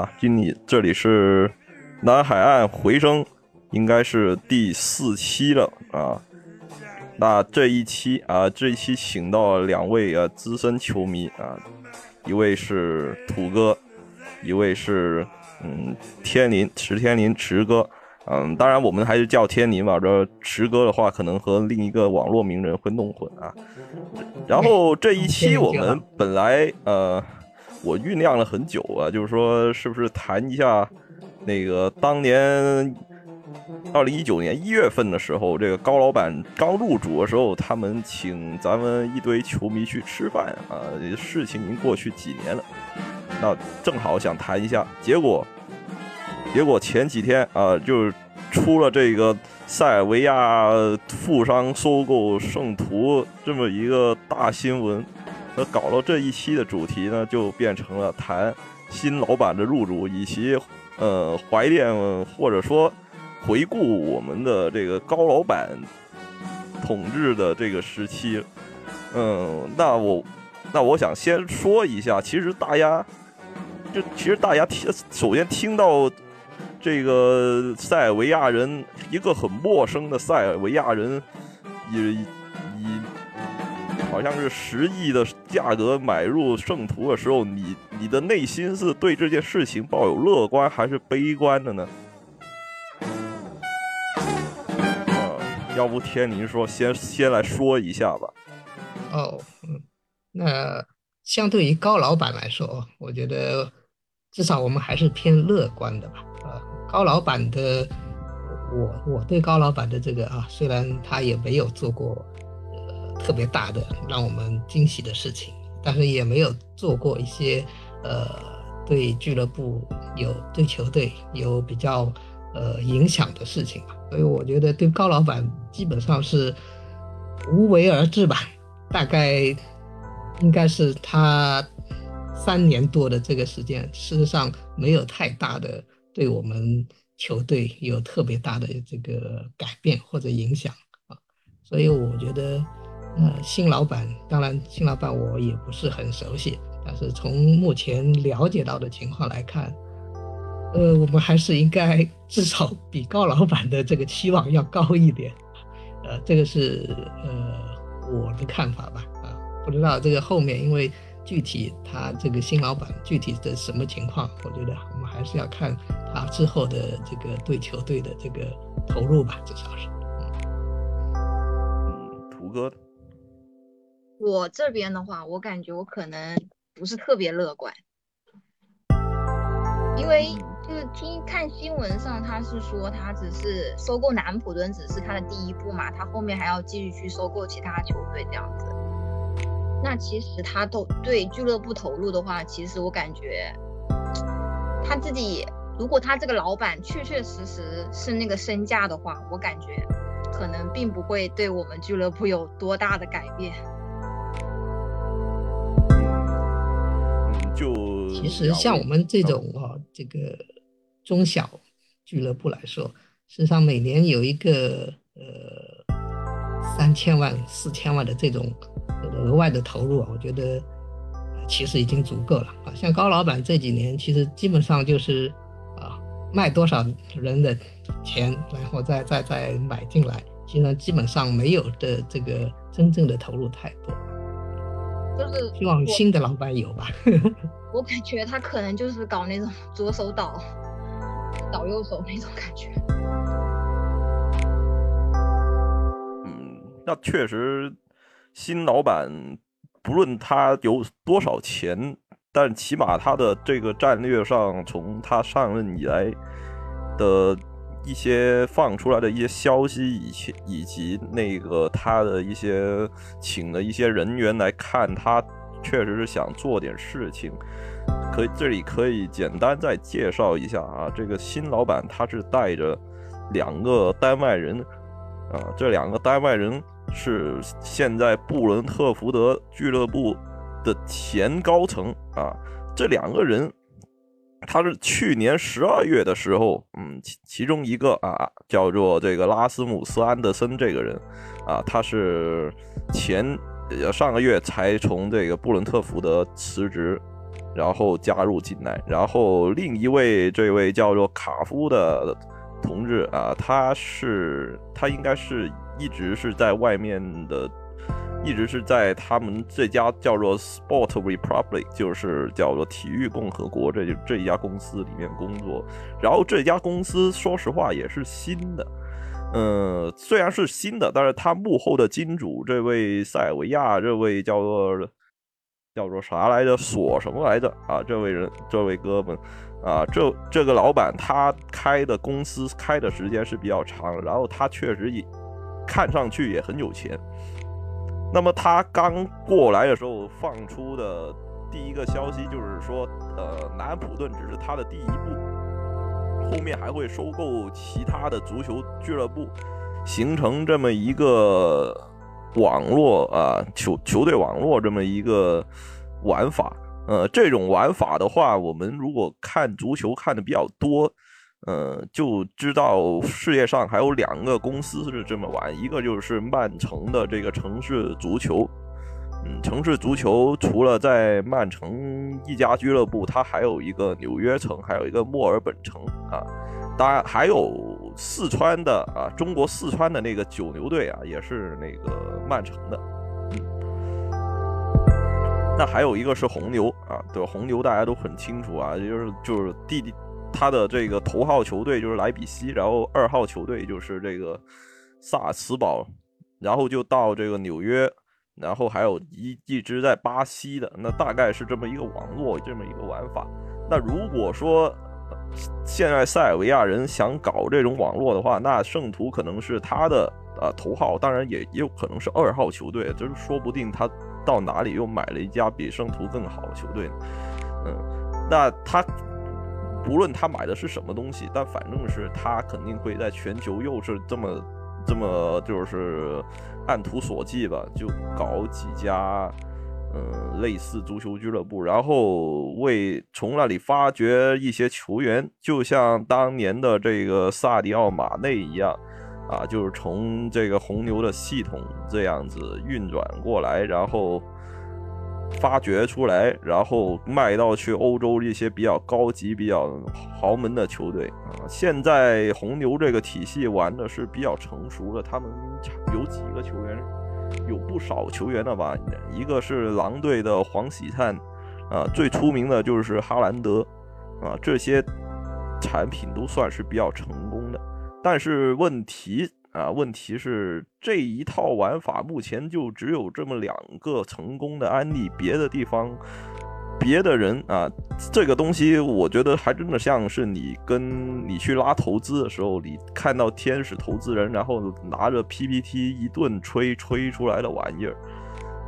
啊，今你这里是南海岸回声，应该是第四期了啊。那这一期啊，这一期请到了两位啊资深球迷啊，一位是土哥，一位是嗯天林池天林池哥。嗯，当然我们还是叫天林吧。这池哥的话，可能和另一个网络名人会弄混啊。然后这一期我们本来呃，我酝酿了很久啊，就是说是不是谈一下那个当年二零一九年一月份的时候，这个高老板刚入主的时候，他们请咱们一堆球迷去吃饭啊。事情已经过去几年了，那正好想谈一下，结果。结果前几天啊，就是出了这个塞尔维亚富商收购圣徒这么一个大新闻，那搞了这一期的主题呢，就变成了谈新老板的入主，以及呃怀念或者说回顾我们的这个高老板统治的这个时期。嗯，那我那我想先说一下，其实大家就其实大家听，首先听到。这个塞尔维亚人，一个很陌生的塞尔维亚人，以以好像是十亿的价格买入圣徒的时候，你你的内心是对这件事情抱有乐观还是悲观的呢？啊，要不天您说先先来说一下吧。哦，嗯，那相对于高老板来说，我觉得至少我们还是偏乐观的吧。啊高老板的，我我对高老板的这个啊，虽然他也没有做过特别大的让我们惊喜的事情，但是也没有做过一些呃对俱乐部有对球队有比较呃影响的事情吧。所以我觉得对高老板基本上是无为而治吧。大概应该是他三年多的这个时间，事实上没有太大的。对我们球队有特别大的这个改变或者影响啊，所以我觉得，呃，新老板当然新老板我也不是很熟悉，但是从目前了解到的情况来看，呃，我们还是应该至少比高老板的这个期望要高一点，呃，这个是呃我的看法吧，啊，不知道这个后面因为。具体他这个新老板具体的什么情况，我觉得我们还是要看他之后的这个对球队的这个投入吧，至少是。嗯，图哥，我这边的话，我感觉我可能不是特别乐观，因为就是听看新闻上他是说他只是收购南普敦只是他的第一步嘛，他后面还要继续去收购其他球队这样子。那其实他都对俱乐部投入的话，其实我感觉他自己，如果他这个老板确确实实是那个身价的话，我感觉可能并不会对我们俱乐部有多大的改变。就其实像我们这种啊，这个中小俱乐部来说，实际上每年有一个呃三千万、四千万的这种。额外的投入啊，我觉得其实已经足够了啊。像高老板这几年，其实基本上就是啊，卖多少人的钱，然后再再再买进来，其实基本上没有的这个真正的投入太多。就是希望新的老板有吧。我感觉他可能就是搞那种左手倒倒右手那种感觉。嗯，那确实。新老板不论他有多少钱，但起码他的这个战略上，从他上任以来的一些放出来的一些消息，以及以及那个他的一些请的一些人员来看，他确实是想做点事情。可以这里可以简单再介绍一下啊，这个新老板他是带着两个丹麦人啊，这两个丹麦人。是现在布伦特福德俱乐部的前高层啊，这两个人他是去年十二月的时候，嗯，其其中一个啊，叫做这个拉斯姆斯安德森这个人，啊，他是前上个月才从这个布伦特福德辞职，然后加入进来，然后另一位这位叫做卡夫的同志啊，他是他应该是一直是在外面的。一直是在他们这家叫做 Sport Republic，就是叫做体育共和国这这一家公司里面工作。然后这家公司说实话也是新的，嗯，虽然是新的，但是他幕后的金主这位塞尔维亚这位叫做叫做啥来着？索什么来着？啊，这位人，这位哥们啊，这这个老板他开的公司开的时间是比较长，然后他确实也看上去也很有钱。那么他刚过来的时候放出的第一个消息就是说，呃，南安普顿只是他的第一步，后面还会收购其他的足球俱乐部，形成这么一个网络啊球球队网络这么一个玩法。呃，这种玩法的话，我们如果看足球看的比较多。呃，就知道世界上还有两个公司是这么玩，一个就是曼城的这个城市足球，嗯，城市足球除了在曼城一家俱乐部，它还有一个纽约城，还有一个墨尔本城啊，当然还有四川的啊，中国四川的那个九牛队啊，也是那个曼城的，嗯，那还有一个是红牛啊，对，红牛大家都很清楚啊，就是就是弟弟。他的这个头号球队就是莱比锡，然后二号球队就是这个萨尔茨堡，然后就到这个纽约，然后还有一一直在巴西的，那大概是这么一个网络，这么一个玩法。那如果说现在塞尔维亚人想搞这种网络的话，那圣徒可能是他的啊头号，当然也也有可能是二号球队，就是说不定他到哪里又买了一家比圣徒更好的球队。嗯，那他。不论他买的是什么东西，但反正是他肯定会在全球又是这么这么就是按图索骥吧，就搞几家嗯类似足球俱乐部，然后为从那里发掘一些球员，就像当年的这个萨迪奥马内一样啊，就是从这个红牛的系统这样子运转过来，然后。发掘出来，然后卖到去欧洲一些比较高级、比较豪门的球队啊。现在红牛这个体系玩的是比较成熟的，他们有几个球员，有不少球员的吧？一个是狼队的黄喜灿，啊，最出名的就是哈兰德，啊，这些产品都算是比较成功的。但是问题。啊，问题是这一套玩法目前就只有这么两个成功的案例，别的地方，别的人啊，这个东西我觉得还真的像是你跟你去拉投资的时候，你看到天使投资人，然后拿着 PPT 一顿吹吹出来的玩意儿，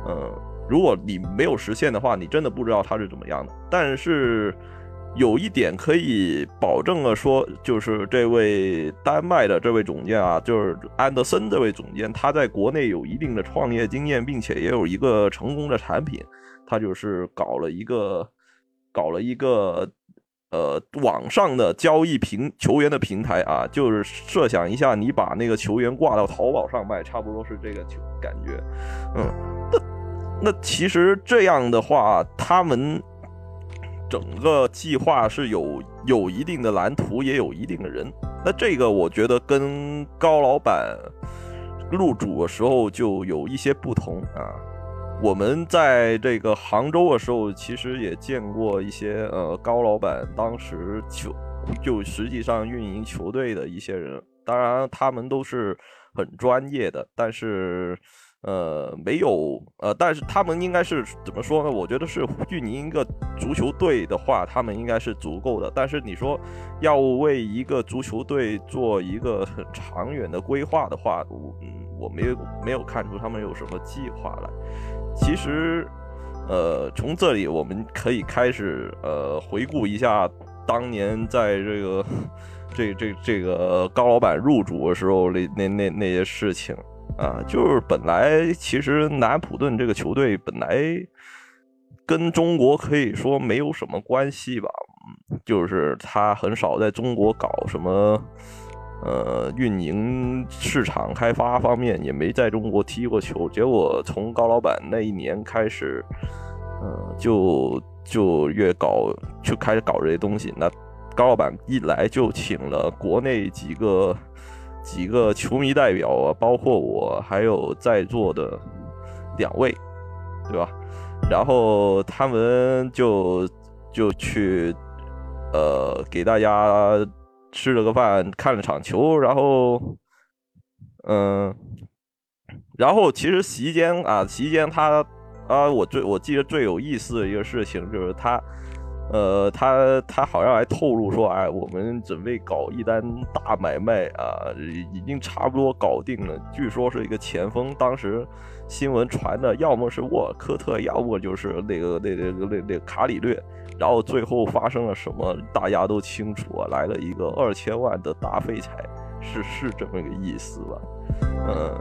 嗯，如果你没有实现的话，你真的不知道它是怎么样的，但是。有一点可以保证了，说就是这位丹麦的这位总监啊，就是安德森这位总监，他在国内有一定的创业经验，并且也有一个成功的产品，他就是搞了一个搞了一个呃网上的交易平球员的平台啊，就是设想一下，你把那个球员挂到淘宝上卖，差不多是这个球感觉，嗯，那那其实这样的话，他们。整个计划是有有一定的蓝图，也有一定的人。那这个我觉得跟高老板入主的时候就有一些不同啊。我们在这个杭州的时候，其实也见过一些呃高老板当时球就实际上运营球队的一些人，当然他们都是很专业的，但是。呃，没有，呃，但是他们应该是怎么说呢？我觉得是运营一个足球队的话，他们应该是足够的。但是你说要为一个足球队做一个很长远的规划的话，嗯，我没有没有看出他们有什么计划来。其实，呃，从这里我们可以开始呃回顾一下当年在这个 这这这个高老板入主的时候那那那那些事情。啊，就是本来其实南普顿这个球队本来跟中国可以说没有什么关系吧，就是他很少在中国搞什么。呃，运营、市场开发方面也没在中国踢过球。结果从高老板那一年开始，呃，就就越搞就开始搞这些东西。那高老板一来就请了国内几个几个球迷代表啊，包括我，还有在座的两位，对吧？然后他们就就去呃给大家。吃了个饭，看了场球，然后，嗯，然后其实席间啊，席间他啊，我最我记得最有意思的一个事情就是他，呃，他他好像还透露说，哎，我们准备搞一单大买卖啊，已经差不多搞定了，据说是一个前锋，当时新闻传的要么是沃尔科特，要么就是那个那那那那卡里略。然后最后发生了什么，大家都清楚啊，来了一个二千万的大废柴，是是这么个意思吧？嗯，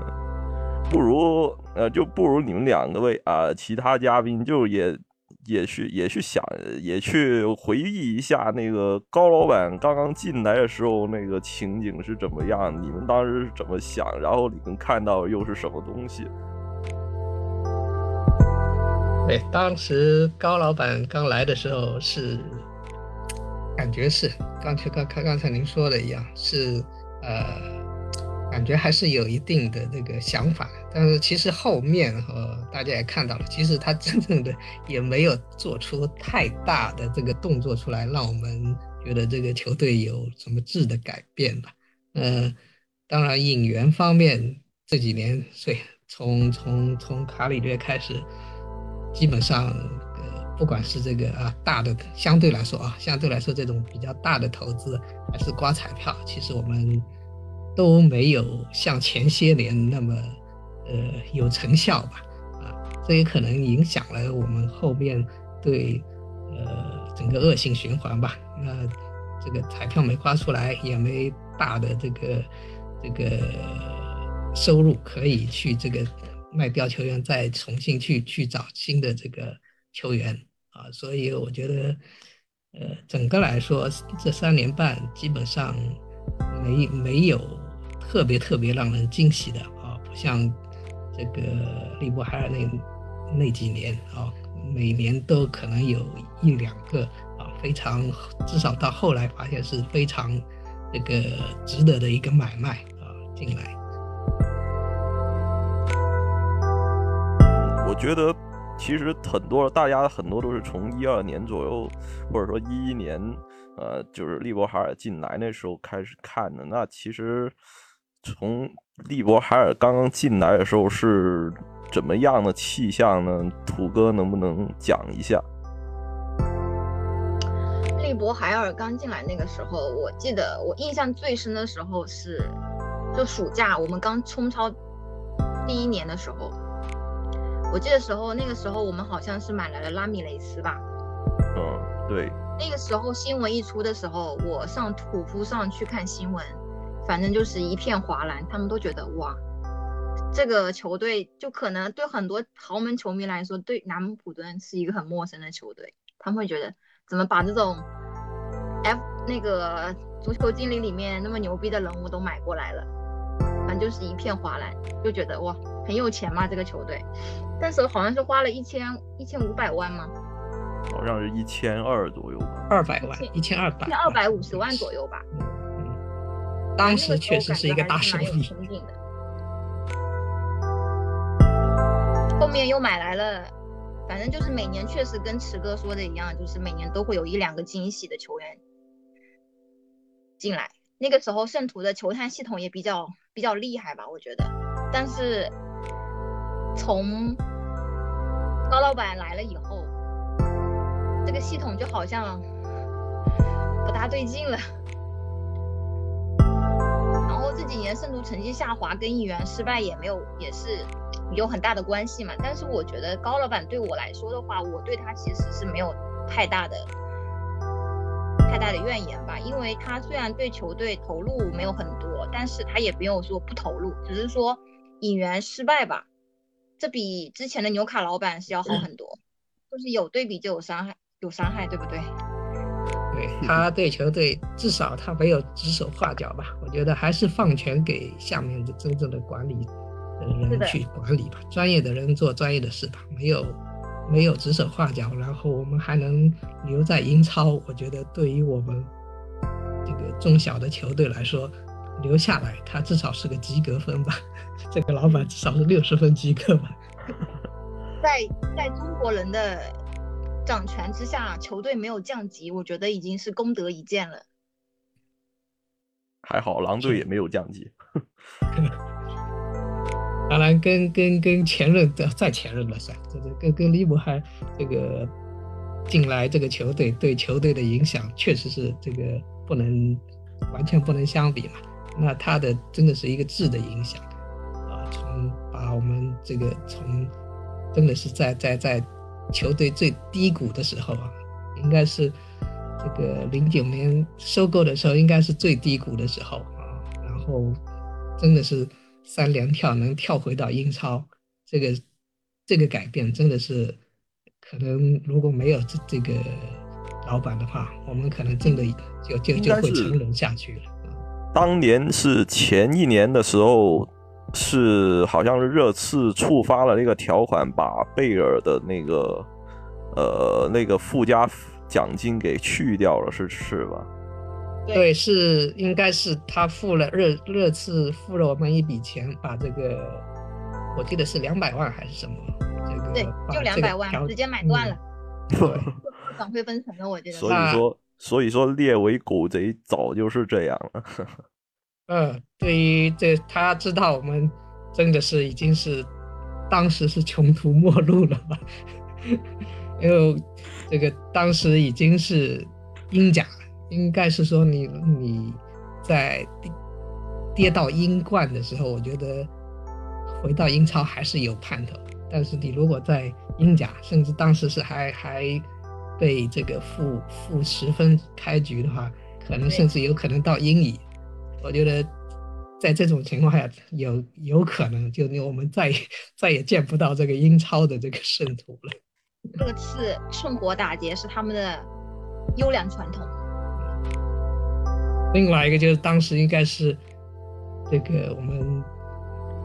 不如呃，就不如你们两个位啊，其他嘉宾就也也去也去想，也去回忆一下那个高老板刚刚进来的时候那个情景是怎么样，你们当时是怎么想，然后你们看到又是什么东西？对，当时高老板刚来的时候是，感觉是，刚才刚刚刚才您说的一样，是呃，感觉还是有一定的这个想法，但是其实后面呃，大家也看到了，其实他真正的也没有做出太大的这个动作出来，让我们觉得这个球队有什么质的改变吧。嗯，当然引援方面这几年，所以从从从卡里略开始。基本上，呃，不管是这个啊大的，相对来说啊，相对来说这种比较大的投资，还是刮彩票，其实我们都没有像前些年那么，呃，有成效吧，啊，这也可能影响了我们后面对，呃，整个恶性循环吧。那这个彩票没刮出来，也没大的这个这个收入可以去这个。卖掉球员，再重新去去找新的这个球员啊，所以我觉得，呃，整个来说这三年半基本上没没有特别特别让人惊喜的啊，不像这个利波海尔那那几年啊，每年都可能有一两个啊非常至少到后来发现是非常这个值得的一个买卖啊进来。我觉得其实很多大家很多都是从一二年左右，或者说一一年，呃，就是利伯海尔进来那时候开始看的。那其实从利伯海尔刚刚进来的时候是怎么样的气象呢？土哥能不能讲一下？利伯海尔刚进来那个时候，我记得我印象最深的时候是，就暑假我们刚冲超第一年的时候。我记得时候，那个时候我们好像是买来了拉米雷斯吧？嗯，对。那个时候新闻一出的时候，我上土夫上去看新闻，反正就是一片哗然，他们都觉得哇，这个球队就可能对很多豪门球迷来说，对南普敦是一个很陌生的球队，他们会觉得怎么把这种 F 那个足球经理里面那么牛逼的人物都买过来了，反正就是一片哗然，就觉得哇。很有钱嘛，这个球队，但是好像是花了一千一千五百万吗？好像是一千二左右吧，二百万，一千二百，一千二百五十万左右吧。嗯，当时确实是一个大手笔。后面又买来了，反正就是每年确实跟池哥说的一样，就是每年都会有一两个惊喜的球员进来。那个时候圣徒的球探系统也比较比较厉害吧，我觉得。但是从高老板来了以后，这个系统就好像不大对劲了。这几年圣徒成绩下滑，跟引援失败也没有也是有很大的关系嘛。但是我觉得高老板对我来说的话，我对他其实是没有太大的。太大的怨言吧，因为他虽然对球队投入没有很多，但是他也没有说不投入，只是说引援失败吧，这比之前的纽卡老板是要好很多，就是有对比就有伤害，有伤害，对不对？对，他对球队至少他没有指手画脚吧？我觉得还是放权给下面的真正的管理的人去管理吧，专业的人做专业的事吧，没有没有指手画脚，然后我们还能留在英超，我觉得对于我们这个中小的球队来说，留下来他至少是个及格分吧，这个老板至少是六十分及格吧。在在中国人的。掌权之下，球队没有降级，我觉得已经是功德一件了。还好狼队也没有降级。当然，跟跟跟前任的再前任了算，这个跟跟利伯还这个进来这个球队对球队的影响，确实是这个不能完全不能相比嘛。那他的真的是一个质的影响啊，从把我们这个从真的是在在在。球队最低谷的时候啊，应该是这个零九年收购的时候，应该是最低谷的时候啊。然后真的是三连跳能跳回到英超，这个这个改变真的是可能如果没有这这个老板的话，我们可能真的就就就会沉沦下去了。当年是前一年的时候。是，好像是热刺触发了那个条款，把贝尔的那个，呃，那个附加奖金给去掉了，是是吧？对，是应该是他付了热热刺付了我们一笔钱，把这个，我记得是两百万还是什么？这个对，就两百万，直接买断了。对，转会分成了，我觉得。所以说，所以说列为狗贼早就是这样了。嗯，对于这，他知道我们真的是已经是当时是穷途末路了吧？因为这个当时已经是英甲，应该是说你你在跌到英冠的时候，我觉得回到英超还是有盼头。但是你如果在英甲，甚至当时是还还被这个负负十分开局的话，可能甚至有可能到英乙。我觉得，在这种情况下，有有可能就我们再 再也见不到这个英超的这个圣徒了。这次趁火打劫是他们的优良传统。另外一个就是当时应该是这个我们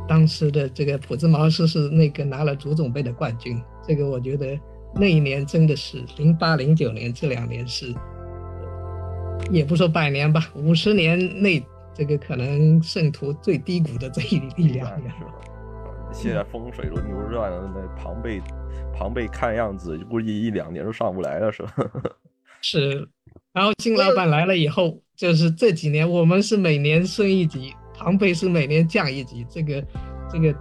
当时的这个普兹茅斯是那个拿了足总杯的冠军。这个我觉得那一年真的是零八零九年这两年是，也不说百年吧，五十年内。这个可能圣徒最低谷的这一一两年是吧？现在风水轮流转，那庞贝，庞贝看样子估计一两年都上不来了，是吧？是。然后新老板来了以后，就是这几年我们是每年升一级，庞贝是每年降一级，这个这个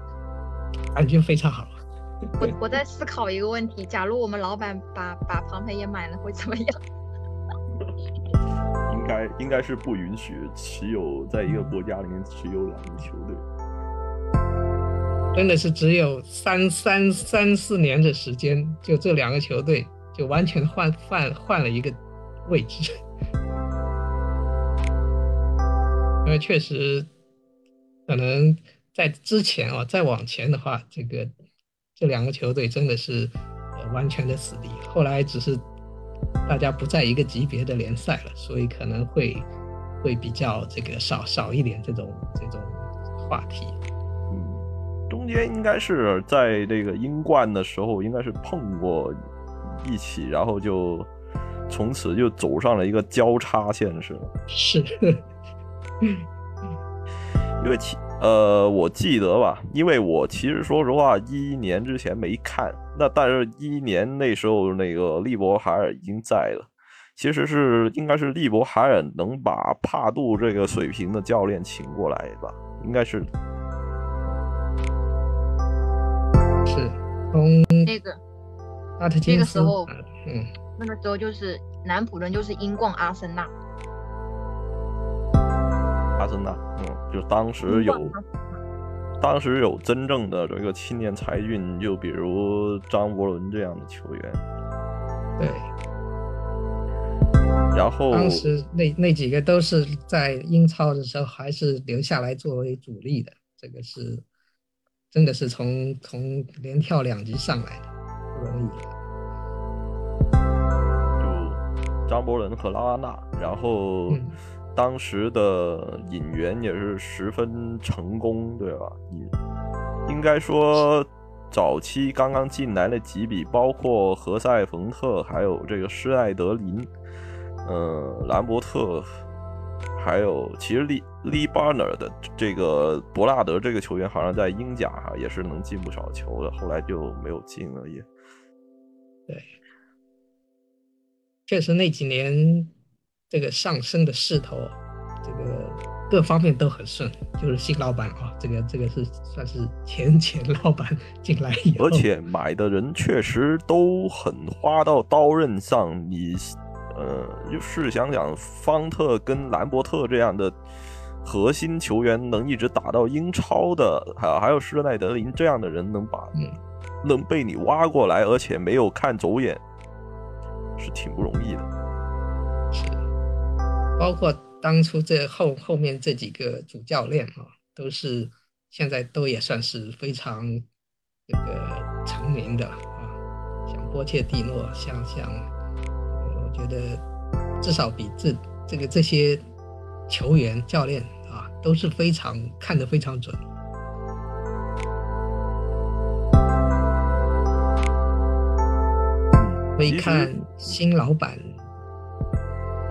感觉非常好。我我在思考一个问题：假如我们老板把把庞贝也买了，会怎么样？应该应该是不允许持有在一个国家里面持有两个球队，真的是只有三三三四年的时间，就这两个球队就完全换换换了一个位置，因为确实可能在之前啊，再往前的话，这个这两个球队真的是完全的死敌，后来只是。大家不在一个级别的联赛了，所以可能会会比较这个少少一点这种这种话题。嗯，中间应该是在这个英冠的时候，应该是碰过一起，然后就从此就走上了一个交叉线，是吗？是，因为其。呃，我记得吧，因为我其实说实话，一一年之前没看，那但是一一年那时候那个利伯海尔已经在了，其实是应该是利伯海尔能把帕杜这个水平的教练请过来吧，应该是，是从那个阿特金斯，嗯，那个时候就是南普顿就是英冠阿森纳。阿森纳，嗯，就当时有，当时有真正的这个青年才俊，就比如张伯伦这样的球员，对。然后当时那那几个都是在英超的时候还是留下来作为主力的，这个是真的是从从连跳两级上来的，不容易。张伯伦和拉拉纳，然后嗯当时的引援也是十分成功，对吧？引应该说早期刚刚进来的几笔，包括何塞·冯特，还有这个施艾德林，呃，兰伯特，还有其实利利巴尔的这个博纳德这个球员，好像在英甲哈也是能进不少球的，后来就没有进了也。对，确实那几年这个上升的势头，这个各方面都很顺，就是新老板啊，这个这个是算是前前 老板进来以后，而且买的人确实都很花到刀刃上。你，呃，就试想想，方特跟兰伯特这样的核心球员能一直打到英超的，还有还有施耐德林这样的人能把，嗯能被你挖过来，而且没有看走眼，是挺不容易的。是，包括当初这后后面这几个主教练啊，都是现在都也算是非常这个成名的啊，像波切蒂诺，像像，呃我觉得至少比这这个这些球员教练啊，都是非常看得非常准。所以看新老板，不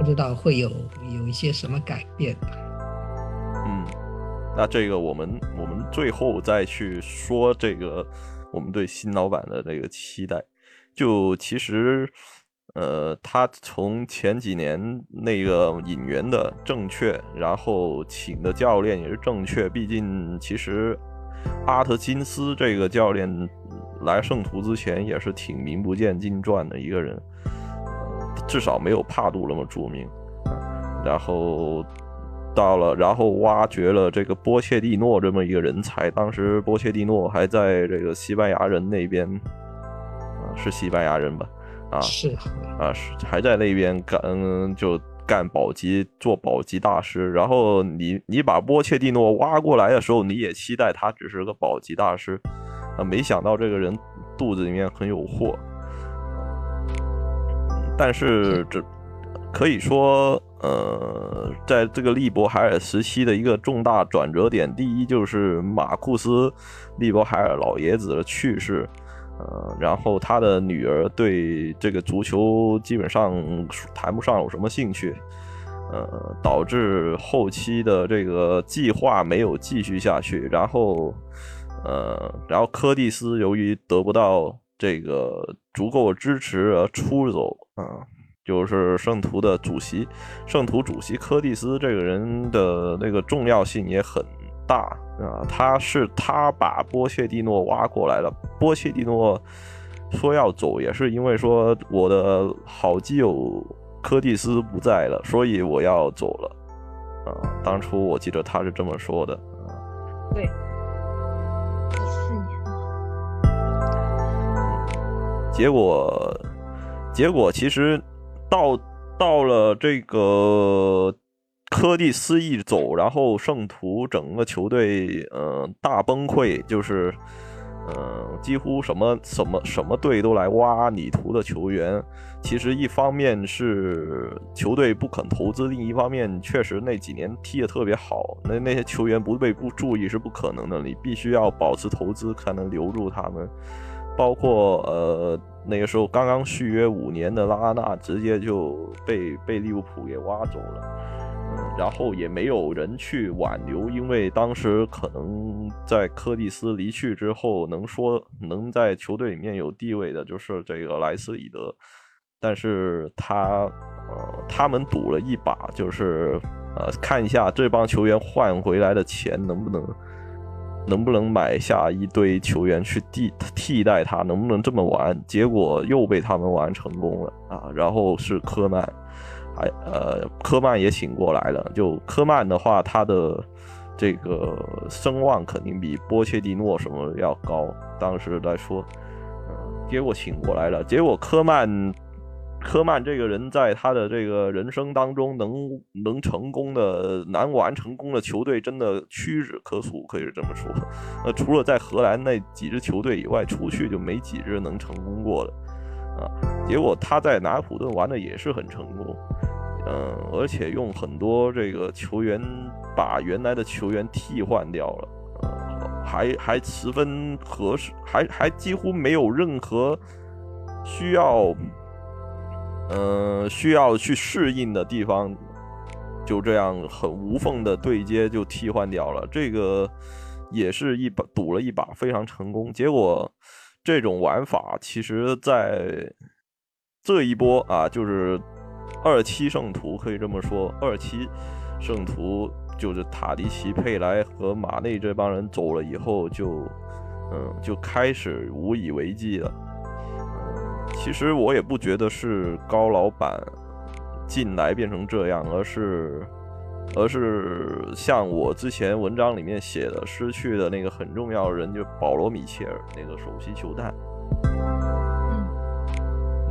不知道会有有一些什么改变吧。嗯，那这个我们我们最后再去说这个我们对新老板的这个期待。就其实，呃，他从前几年那个引援的正确，然后请的教练也是正确。毕竟，其实阿特金斯这个教练来圣徒之前也是挺名不见经传的一个人，至少没有帕杜那么著名。然后到了，然后挖掘了这个波切蒂诺这么一个人才。当时波切蒂诺还在这个西班牙人那边，啊、是西班牙人吧？啊是，啊，是还在那边干，嗯就干保级，做保级大师。然后你你把波切蒂诺挖过来的时候，你也期待他只是个保级大师，啊，没想到这个人肚子里面很有货。但是这可以说，呃，在这个利伯海尔时期的一个重大转折点，第一就是马库斯·利伯海尔老爷子的去世，呃，然后他的女儿对这个足球基本上谈不上有什么兴趣，呃，导致后期的这个计划没有继续下去，然后，呃，然后柯蒂斯由于得不到这个足够支持而出走，啊、就是圣徒的主席，圣徒主席柯蒂斯这个人的那个重要性也很大啊，他是他把波切蒂诺挖过来了，波切蒂诺说要走，也是因为说我的好基友柯蒂斯不在了，所以我要走了啊。当初我记得他是这么说的啊。对，一四年啊，结果，结果其实到到了这个柯蒂斯一走，然后圣徒整个球队呃大崩溃，就是呃几乎什么什么什么队都来挖里图的球员。其实一方面是球队不肯投资，另一方面确实那几年踢得特别好，那那些球员不被不注意是不可能的，你必须要保持投资才能留住他们。包括呃那个时候刚刚续约五年的拉纳，直接就被被利物浦给挖走了，嗯，然后也没有人去挽留，因为当时可能在柯蒂斯离去之后，能说能在球队里面有地位的就是这个莱斯里德，但是他呃他们赌了一把，就是呃看一下这帮球员换回来的钱能不能。能不能买下一堆球员去替替代他？能不能这么玩？结果又被他们玩成功了啊！然后是科曼，还呃科曼也请过来了。就科曼的话，他的这个声望肯定比波切蒂诺什么要高。当时来说，嗯，结果请过来了，结果科曼。科曼这个人在他的这个人生当中能能成功的难玩成功的球队真的屈指可数，可以这么说。呃，除了在荷兰那几支球队以外，出去就没几支能成功过的。啊。结果他在拿普顿玩的也是很成功，嗯，而且用很多这个球员把原来的球员替换掉了，还还十分合适，还还几乎没有任何需要，嗯，需要去适应的地方，就这样很无缝的对接就替换掉了，这个也是一把赌了一把非常成功。结果这种玩法其实，在这一波啊，就是二期圣徒可以这么说，二期圣徒就是塔迪奇、佩莱和马内这帮人走了以后，就嗯就开始无以为继了。嗯，其实我也不觉得是高老板进来变成这样，而是而是像我之前文章里面写的，失去的那个很重要的人，就是保罗·米切尔那个首席球探。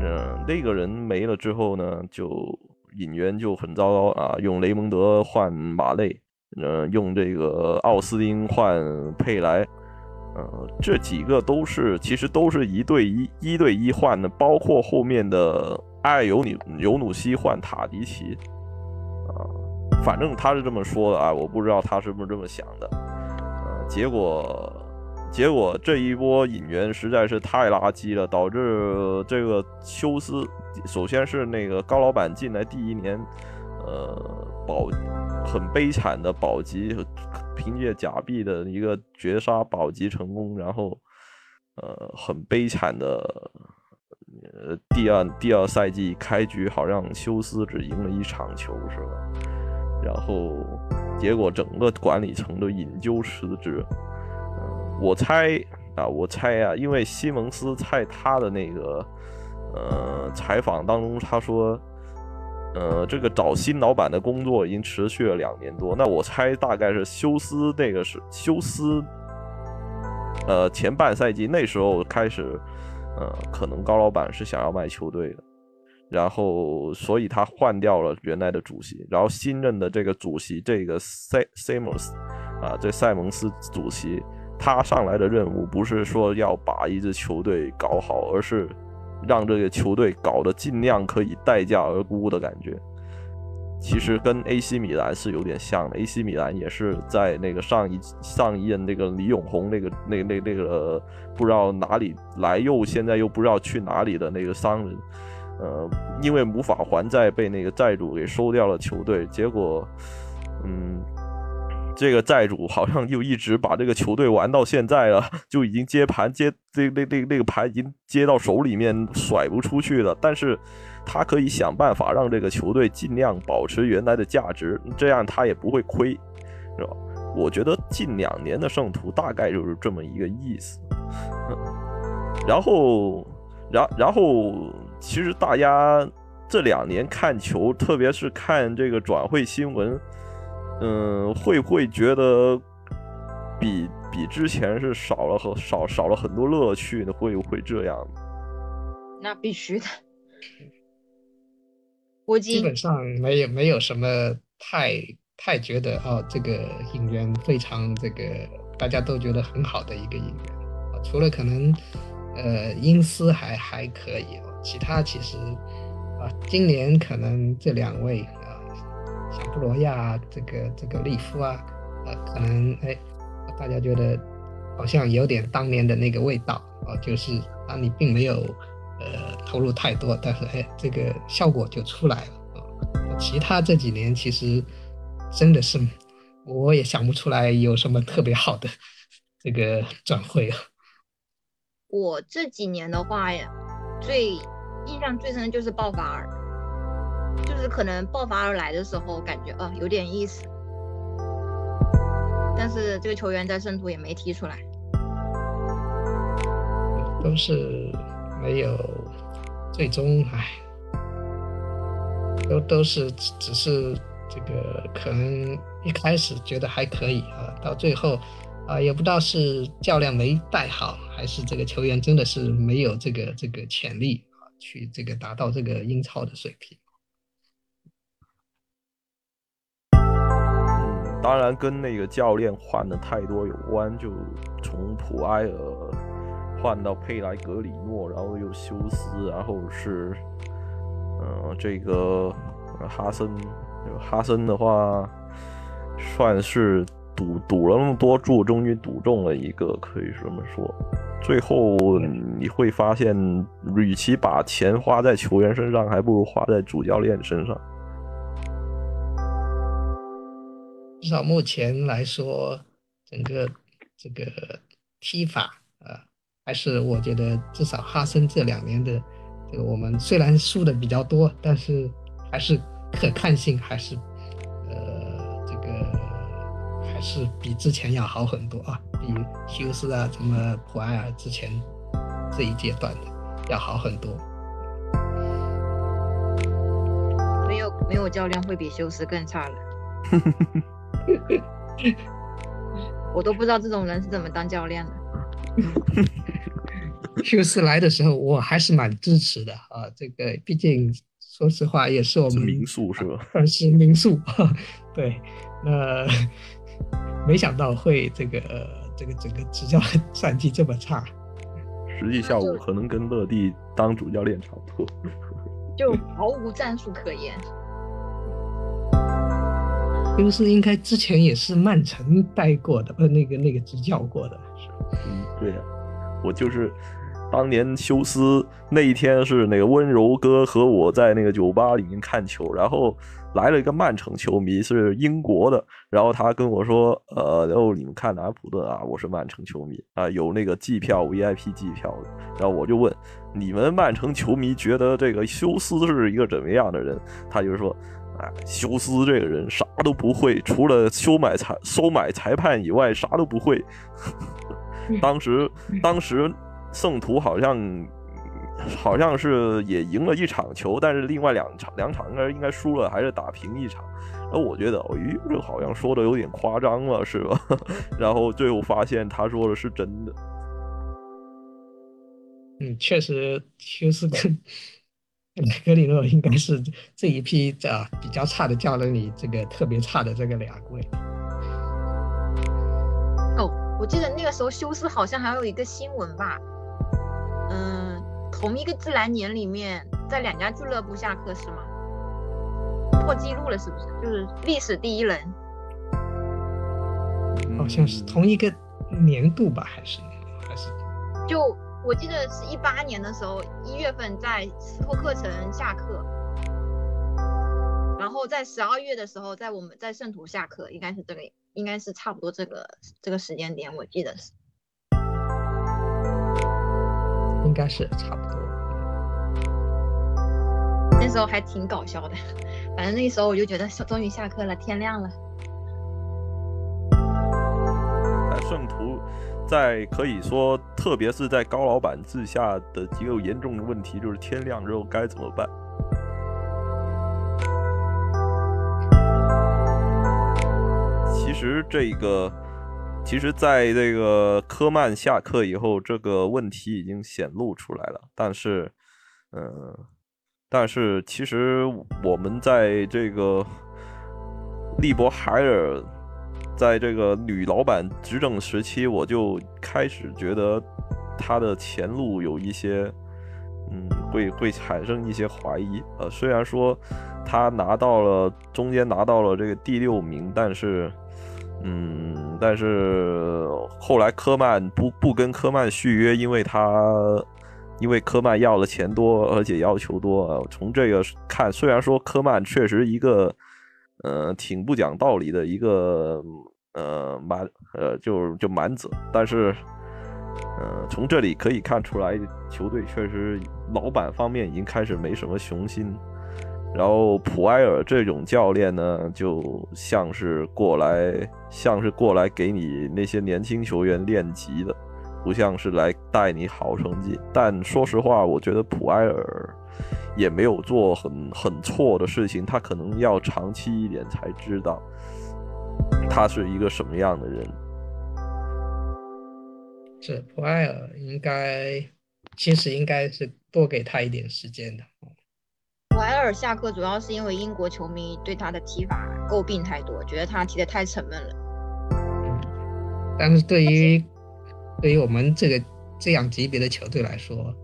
嗯，那个人没了之后呢，就引援就很糟糕啊。用雷蒙德换马内，嗯，用这个奥斯汀换佩莱，嗯，这几个都是其实都是一对一一对一换的，包括后面的爱尤努尤努西换塔迪奇，啊，反正他是这么说的啊，我不知道他是不是这么想的，呃，结果。结果这一波引援实在是太垃圾了，导致这个休斯，首先是那个高老板进来第一年，呃，保很悲惨的保级，凭借假币的一个绝杀保级成功，然后呃很悲惨的，呃第二第二赛季开局好像休斯只赢了一场球是吧？然后结果整个管理层都引咎辞职。我猜啊，我猜啊，因为西蒙斯在他的那个呃采访当中，他说，呃，这个找新老板的工作已经持续了两年多。那我猜大概是休斯那个是休斯，呃，前半赛季那时候开始，呃，可能高老板是想要卖球队的，然后所以他换掉了原来的主席，然后新任的这个主席这个塞塞蒙斯啊，这塞蒙斯主席。他上来的任务不是说要把一支球队搞好，而是让这个球队搞得尽量可以待价而沽的感觉。其实跟 AC 米兰是有点像的，AC 米兰也是在那个上一上一任那个李永红那个那那那个不知道哪里来又现在又不知道去哪里的那个商人，呃，因为无法还债被那个债主给收掉了球队，结果，嗯。这个债主好像就一直把这个球队玩到现在了，就已经接盘接这那那那个盘已经接到手里面甩不出去了。但是，他可以想办法让这个球队尽量保持原来的价值，这样他也不会亏，是吧？我觉得近两年的圣徒大概就是这么一个意思。然后，然然后，其实大家这两年看球，特别是看这个转会新闻。嗯，会不会觉得比比之前是少了和少少了很多乐趣呢？会不会这样？那必须的。我基本上没有没有什么太太觉得哦，这个引援非常这个大家都觉得很好的一个引援啊，除了可能呃英斯还还可以哦，其他其实啊，今年可能这两位。小布罗亚这个这个利夫啊，呃，可能哎，大家觉得好像有点当年的那个味道啊，就是啊，你并没有呃投入太多，但是哎，这个效果就出来了啊。其他这几年其实真的是我也想不出来有什么特别好的这个转会啊。我这几年的话呀，最印象最深的就是爆发尔。就是可能爆发而来的时候，感觉啊有点意思，但是这个球员在圣徒也没踢出来，都是没有最终，唉，都都是只是这个可能一开始觉得还可以啊，到最后啊也不知道是教练没带好，还是这个球员真的是没有这个这个潜力啊，去这个达到这个英超的水平。当然跟那个教练换的太多有关，就从普埃尔换到佩莱格里诺，然后又休斯，然后是，呃，这个哈森，哈森的话算是赌赌了那么多注，终于赌中了一个，可以这么说。最后你会发现，与其把钱花在球员身上，还不如花在主教练身上。至少目前来说，整个这个踢法啊，还是我觉得至少哈森这两年的这个我们虽然输的比较多，但是还是可看性还是呃这个还是比之前要好很多啊，比休斯啊什么普埃尔之前这一阶段的要好很多。没有没有教练会比休斯更差了。我都不知道这种人是怎么当教练的。Q 四来的时候，我还是蛮支持的啊。这个毕竟说实话，也是我们民宿是吧？是民宿，对。那没想到会这个这个整个执教战绩这么差。实际效果可能跟乐蒂当主教练差不多，就毫无战术可言。休斯应该之前也是曼城带过的，不，那个那个执教过的。嗯，对呀，我就是当年休斯那一天是那个温柔哥和我在那个酒吧里面看球，然后来了一个曼城球迷，是英国的，然后他跟我说，呃，然后你们看南普顿啊，我是曼城球迷啊，有那个季票 VIP 季票的，然后我就问你们曼城球迷觉得这个休斯是一个怎么样的人？他就说。哎，休斯这个人啥都不会，除了收买裁收买裁判以外，啥都不会。当时，当时圣徒好像好像是也赢了一场球，但是另外两场两场应该应该输了，还是打平一场。那我觉得，咦，这好像说的有点夸张了，是吧？然后最后发现他说的是真的。嗯，确实，休斯跟。格里诺应该是这一批啊比较差的教练里，这个特别差的这个两位。哦，我记得那个时候休斯好像还有一个新闻吧，嗯，同一个自然年里面，在两家俱乐部下课是吗？破纪录了是不是？就是历史第一人。好像是同一个年度吧，还是还是就。我记得是一八年的时候，一月份在斯托克城下课，然后在十二月的时候，在我们在圣徒下课，应该是这个，应该是差不多这个这个时间点，我记得是，应该是差不多。那时候还挺搞笑的，反正那时候我就觉得终于下课了，天亮了。在圣徒。在可以说，特别是在高老板治下的几个严重的问题，就是天亮之后该怎么办。其实这个，其实在这个科曼下课以后，这个问题已经显露出来了。但是，嗯，但是其实我们在这个利伯海尔。在这个女老板执政时期，我就开始觉得她的前路有一些，嗯，会会产生一些怀疑。呃，虽然说她拿到了中间拿到了这个第六名，但是，嗯，但是后来科曼不不跟科曼续约，因为他因为科曼要的钱多，而且要求多。从这个看，虽然说科曼确实一个。呃，挺不讲道理的一个呃蛮呃就就蛮子，但是呃从这里可以看出来，球队确实老板方面已经开始没什么雄心。然后普埃尔这种教练呢，就像是过来像是过来给你那些年轻球员练级的，不像是来带你好成绩。但说实话，我觉得普埃尔。也没有做很很错的事情，他可能要长期一点才知道他是一个什么样的人。是普埃尔应该，其实应该是多给他一点时间的。普埃尔下课主要是因为英国球迷对他的踢法诟病太多，觉得他踢得太沉闷了。但是对于对于我们这个。这样级别的球队来说，这个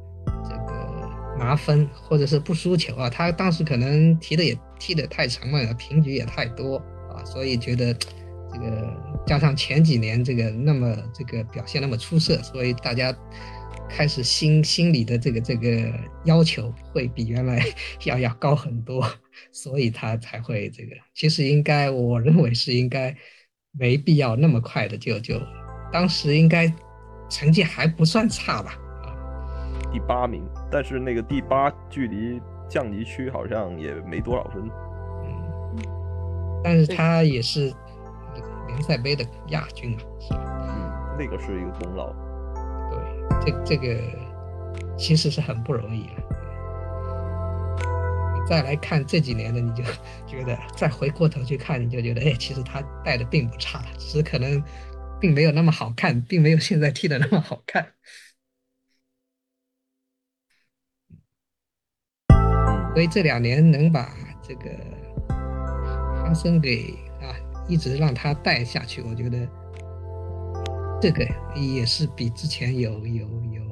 拿分或者是不输球啊，他当时可能踢的也踢得太长了，平局也太多啊，所以觉得这个加上前几年这个那么这个表现那么出色，所以大家开始心心里的这个这个要求会比原来 要要高很多，所以他才会这个。其实应该，我认为是应该没必要那么快的就就，当时应该成绩还不算差吧？啊，第八名，但是那个第八距离降级区好像也没多少分。嗯，但是他也是联赛杯的亚军嘛，是吧？嗯，那个是一个功劳。对，这这个其实是很不容易了。你再来看这几年的，你就觉得再回过头去看，你就觉得，哎，其实他带的并不差，只是可能并没有那么好看，并没有现在踢的那么好看。所以这两年能把这个哈森给啊一直让他带下去，我觉得这个也是比之前有有有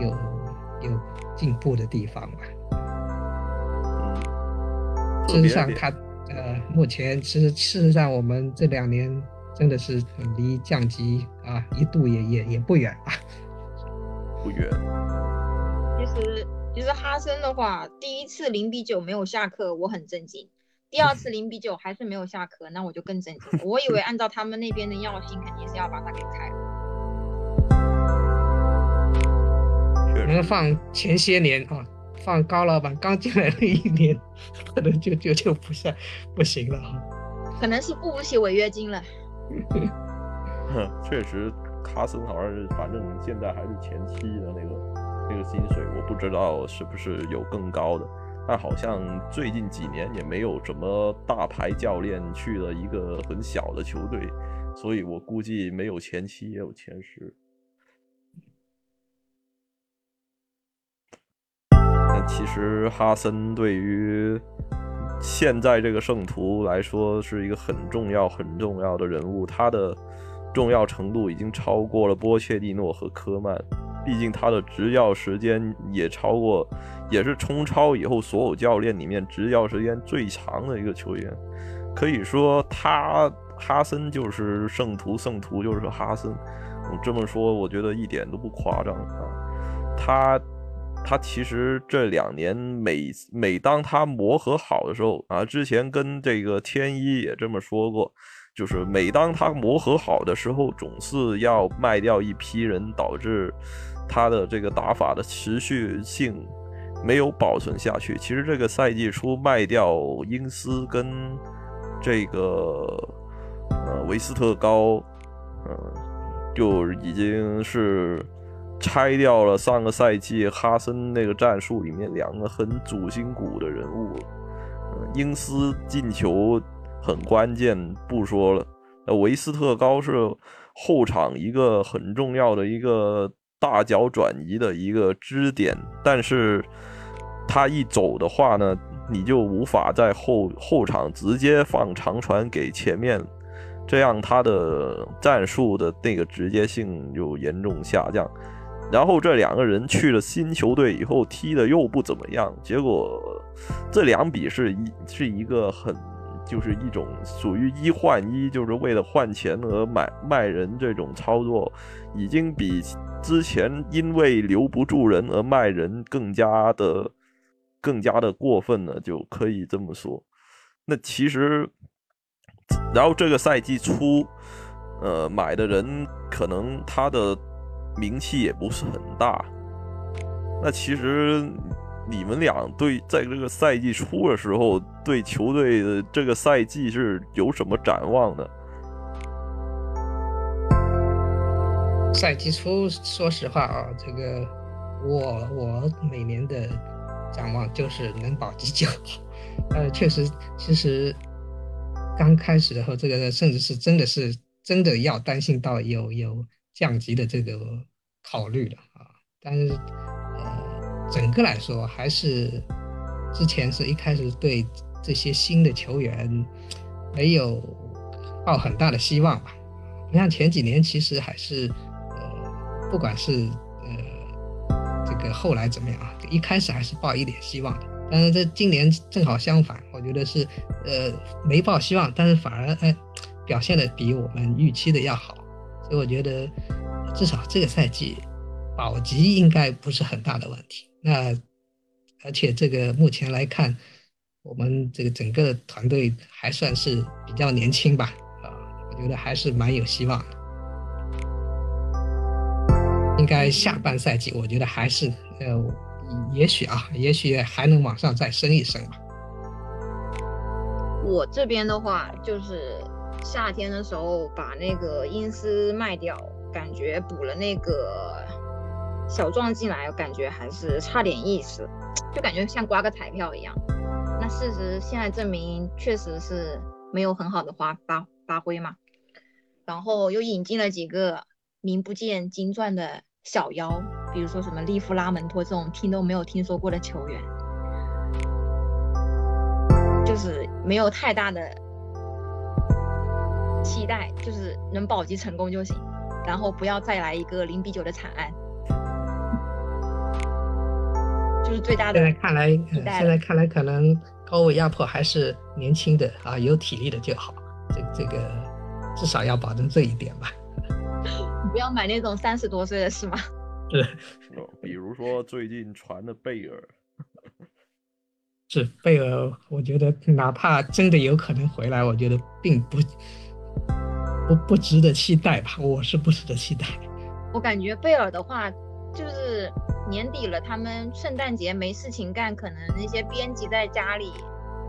有有进步的地方吧。嗯，事实上他，呃，目前其实事实上我们这两年真的是离降级啊一度也也也不远啊。不远。其实。哈森的话，第一次零比九没有下课，我很震惊；第二次零比九还是没有下课，那我就更震惊。我以为按照他们那边的药性，肯定是要把他给开了。可能放前些年啊，放高老板刚进来那一年，可能就就就不下不行了哈。可能是付不起违约金了。确实，卡森好像是，反正现在还是前期的那个。这个薪水我不知道是不是有更高的，但好像最近几年也没有什么大牌教练去了一个很小的球队，所以我估计没有前七也有前十。但其实哈森对于现在这个圣徒来说是一个很重要很重要的人物，他的重要程度已经超过了波切蒂诺和科曼。毕竟他的执教时间也超过，也是冲超以后所有教练里面执教时间最长的一个球员。可以说，他哈森就是圣徒，圣徒就是哈森。我这么说，我觉得一点都不夸张啊。他他其实这两年每每当他磨合好的时候啊，之前跟这个天一也这么说过，就是每当他磨合好的时候，总是要卖掉一批人，导致。他的这个打法的持续性没有保存下去。其实这个赛季初卖掉英斯跟这个呃维斯特高，嗯，就已经是拆掉了上个赛季哈森那个战术里面两个很主心骨的人物。英斯进球很关键，不说了。呃维斯特高是后场一个很重要的一个。大脚转移的一个支点，但是他一走的话呢，你就无法在后后场直接放长传给前面，这样他的战术的那个直接性就严重下降。然后这两个人去了新球队以后，踢的又不怎么样，结果这两笔是一是一个很。就是一种属于一换一，就是为了换钱而买卖人这种操作，已经比之前因为留不住人而卖人更加的更加的过分了，就可以这么说。那其实，然后这个赛季初，呃，买的人可能他的名气也不是很大。那其实。你们俩对在这个赛季初的时候，对球队的这个赛季是有什么展望的？赛季初，说实话啊，这个我我每年的展望就是能保级就好。呃，确实，其实刚开始的时候，这个甚至是真的是真的要担心到有有降级的这个考虑了啊，但是。整个来说，还是之前是一开始对这些新的球员没有抱很大的希望吧。不像前几年，其实还是呃，不管是呃这个后来怎么样啊？一开始还是抱一点希望的，但是这今年正好相反，我觉得是呃没抱希望，但是反而哎表现的比我们预期的要好，所以我觉得至少这个赛季保级应该不是很大的问题。那而且这个目前来看，我们这个整个团队还算是比较年轻吧，啊，我觉得还是蛮有希望的。应该下半赛季，我觉得还是呃，也许啊，也许还能往上再升一升吧。我这边的话，就是夏天的时候把那个因斯卖掉，感觉补了那个小壮进来，感觉还是差点意思，就感觉像刮个彩票一样。那事实现在证明，确实是没有很好的发发发挥嘛。然后又引进了几个。名不见经传的小妖，比如说什么利夫拉门托这种听都没有听说过的球员，就是没有太大的期待，就是能保级成功就行，然后不要再来一个零比九的惨案，就是最大的。现在看来，现在看来可能高位压迫还是年轻的啊，有体力的就好，这这个至少要保证这一点吧。不要买那种三十多岁的是吗？是，比如说最近传的贝尔，是贝尔，我觉得哪怕真的有可能回来，我觉得并不不不值得期待吧，我是不值得期待。我感觉贝尔的话，就是年底了，他们圣诞节没事情干，可能那些编辑在家里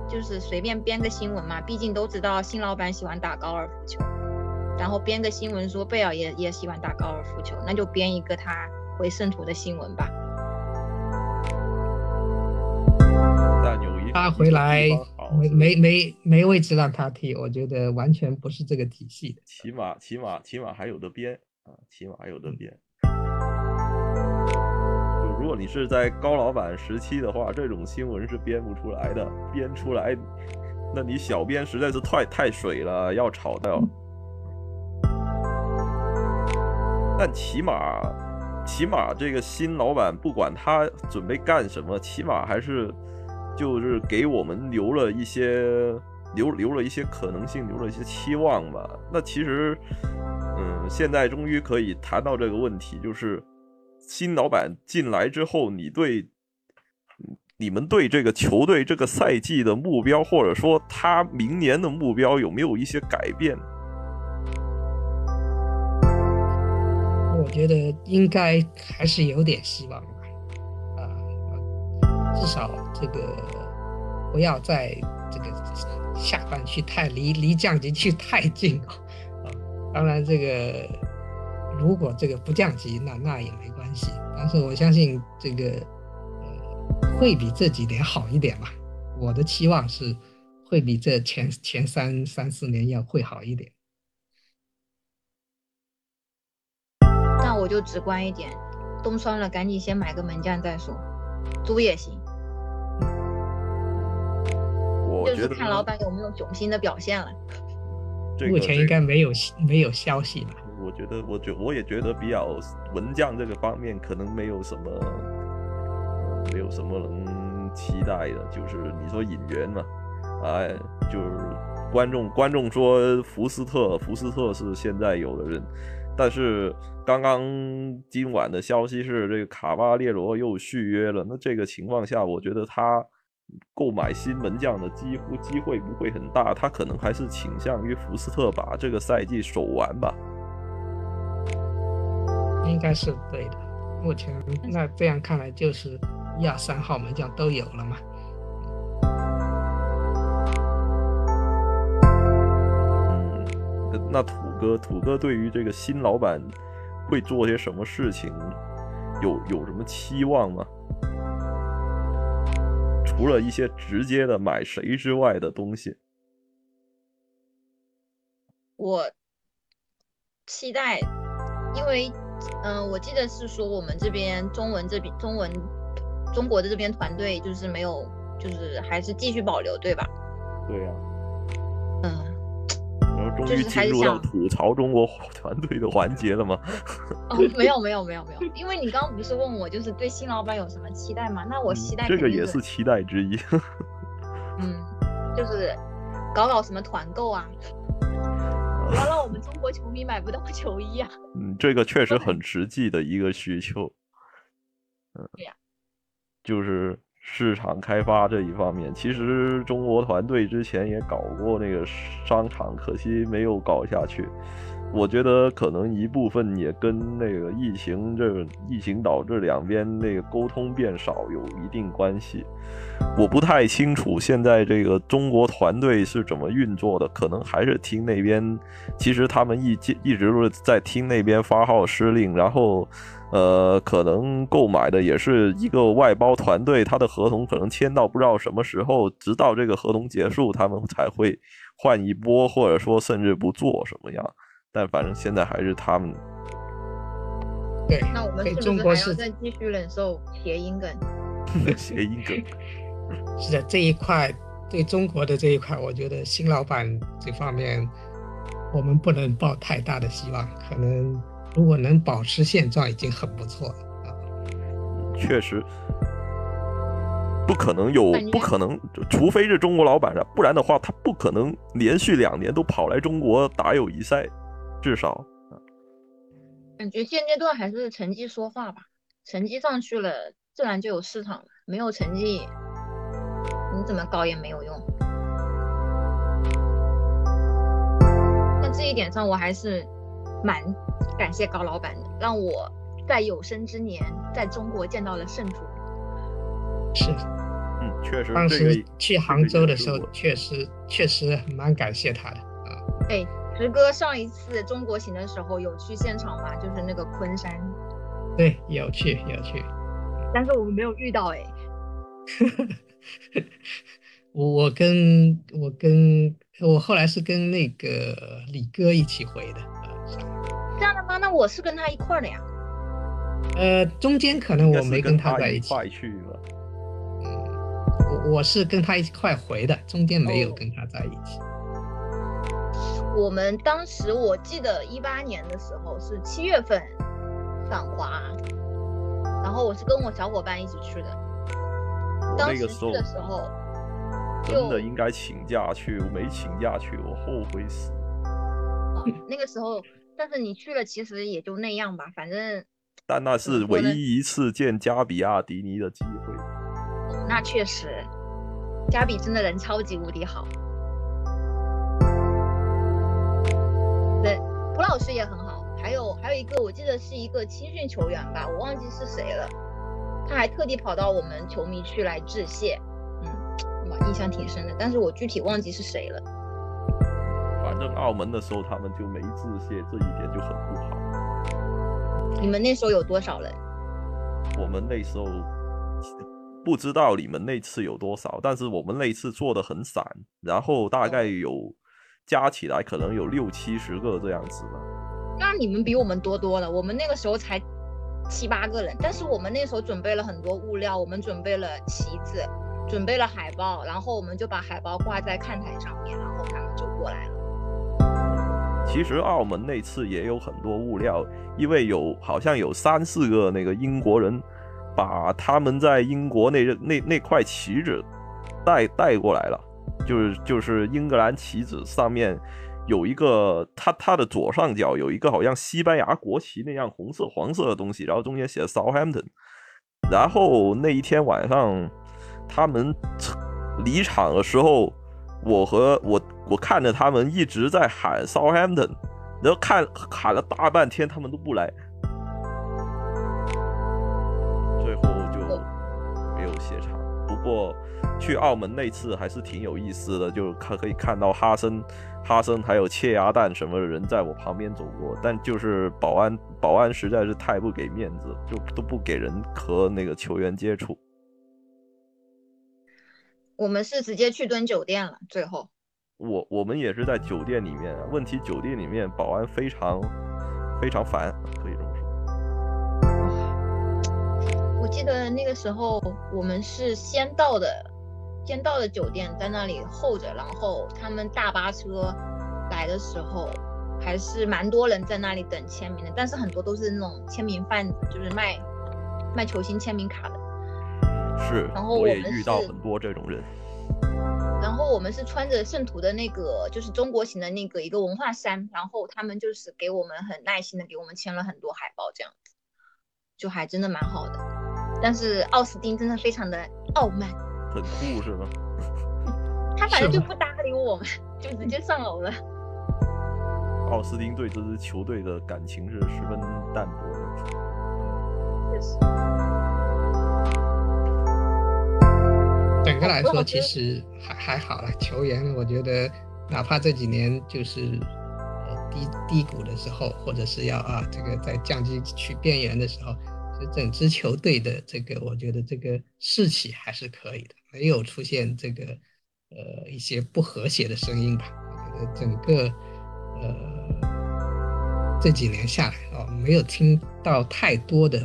就是随便编个新闻嘛，毕竟都知道新老板喜欢打高尔夫球。然后编个新闻说贝尔也也喜欢打高尔夫球，那就编一个他回圣徒的新闻吧。他回来没没没没位置让他踢，我觉得完全不是这个体系的。起码起码起码还有的编啊，起码还有的编。你是在高老板时期的话，这种新闻是编不出来的，编出来，那你小编实在是太太水了，要炒掉。但起码，起码这个新老板不管他准备干什么，起码还是就是给我们留了一些留留了一些可能性，留了一些期望吧。那其实，嗯，现在终于可以谈到这个问题，就是新老板进来之后，你对你们对这个球队这个赛季的目标，或者说他明年的目标有没有一些改变？我觉得应该还是有点希望吧，啊，至少这个不要在这个下半区太离离降级区太近啊。当然，这个如果这个不降级，那那也没关系。但是我相信这个呃会比这几年好一点吧。我的期望是会比这前前三三四年要会好一点。那我就直观一点，冬窗了，赶紧先买个门将再说，租也行。我就是看老板有没有囧星的表现了。目前应该没有没有消息吧？我觉得，我觉我也觉得比较门将这个方面可能没有什么，没有什么能期待的。就是你说引援嘛，哎，就是观众观众说福斯特，福斯特是现在有的人。但是刚刚今晚的消息是，这个卡巴列罗又续约了。那这个情况下，我觉得他购买新门将的几乎机会不会很大。他可能还是倾向于福斯特把这个赛季守完吧。应该是对的。目前那这样看来，就是一二三号门将都有了嘛。嗯，那土。哥，土哥对于这个新老板会做些什么事情，有有什么期望吗？除了一些直接的买谁之外的东西，我期待，因为嗯，我记得是说我们这边中文这边中文中国的这边团队就是没有，就是还是继续保留，对吧？对呀。嗯。终于就是还进入到吐槽中国团队的环节了吗？哦，没有没有没有没有，因为你刚刚不是问我就是对新老板有什么期待吗？那我期待嗯这个也是期待之一。嗯，就是搞搞什么团购啊，不要让我们中国球迷买不到球衣啊。嗯，这个确实很实际的一个需求。嗯，对呀就是市场开发这一方面，其实中国团队之前也搞过那个商场，可惜没有搞下去。我觉得可能一部分也跟那个疫情这疫情导致两边那个沟通变少有一定关系。我不太清楚现在这个中国团队是怎么运作的，可能还是听那边，其实他们一直一直都是在听那边发号施令，然后，呃，可能购买的也是一个外包团队，他的合同可能签到不知道什么时候，直到这个合同结束，他们才会换一波，或者说甚至不做什么样。但反正现在还是他们对，那我们对是不是还要中国是再继续忍受谐音梗？谐音梗。是的这一块，对中国的这一块，我觉得新老板这方面，我们不能抱太大的希望。可能如果能保持现状，已经很不错了啊。确实不可能有不可能，除非是中国老板了，不然的话，他不可能连续两年都跑来中国打友谊赛，至少感觉现阶段还是成绩说话吧，成绩上去了，自然就有市场了。没有成绩，你怎么搞也没有用。那这一点上，我还是蛮感谢高老板的，让我在有生之年在中国见到了圣主。是，嗯，确实当时去杭州的时候确实确实蛮感谢他的啊。哎，石哥上一次中国行的时候有去现场吗？就是那个昆山，对，有去有去。但是我们没有遇到哎。我我跟我跟我后来是跟那个李哥一起回的啊，这样的吗？那我是跟他一块儿的呀。呃，中间可能我没跟他在一起，块去了。我我是跟他一块回的，中间没有哦跟他在一起。我们当时我记得一八年的时候是七月份访华，然后我是跟我小伙伴一起去的。当时去那个时候的时候，真的应该请假去，我没请假去，我后悔死。啊那个时候，但是你去了其实也就那样吧，反正但那是唯一一次见加比亚迪尼的机会。那确实，加比真的人超级无敌好。对，蒲老师也很好，还有还有一个我记得是一个青训球员吧，我忘记是谁了，他还特地跑到我们球迷区来致谢，嗯，哇，印象挺深的，但是我具体忘记是谁了。反正澳门的时候他们就没致谢，这一点就很不好。你们那时候有多少人？我们那时候不知道你们那次有多少，但是我们那次做的很散，然后大概有加起来可能有六七十个这样子吧。那你们比我们多多了，我们那个时候才七八个人，但是我们那时候准备了很多物料，我们准备了旗子，准备了海报，然后我们就把海报挂在看台上面，然后他们就过来了。其实澳门那次也有很多物料，因为有好像有三四个那个英国人把他们在英国那那那块旗子带带过来了，就是就是英格兰旗子上面有一个，它它的左上角有一个好像西班牙国旗那样红色黄色的东西，然后中间写 Southampton，然后那一天晚上他们离场的时候，我和我我看着他们一直在喊 Southampton，然后看喊了大半天，他们都不来，最后就没有谢场。不过去澳门那次还是挺有意思的，就看可以看到哈森、哈森还有切鸭蛋什么的人在我旁边走过，但就是保安保安实在是太不给面子，就都不给人和那个球员接触。我们是直接去蹲酒店了，最后我我们也是在酒店里面，问题酒店里面保安非常非常烦，可以这么说。我记得那个时候我们是先到的，先到的酒店，在那里候着，然后他们大巴车来的时候，还是蛮多人在那里等签名的，但是很多都是那种签名贩子，就是卖卖球星签名卡的。是，然后我也遇到很多这种人。然后我们是穿着圣徒的那个，就是中国型的那个一个文化衫，然后他们就是给我们很耐心的给我们签了很多海报，这样子，就还真的蛮好的。但是奥斯汀真的非常的傲慢，很酷是吗？他反正就不搭理我们，就直接上楼了。奥斯汀对这支球队的感情是十分淡薄的。确实，整个来说，其实还还好了。球员，我觉得哪怕这几年就是呃低低谷的时候，或者是要啊这个在降级区边缘的时候，这整支球队的这个，我觉得这个士气还是可以的，没有出现这个呃一些不和谐的声音吧。我觉得整个呃这几年下来啊、没有听到太多的，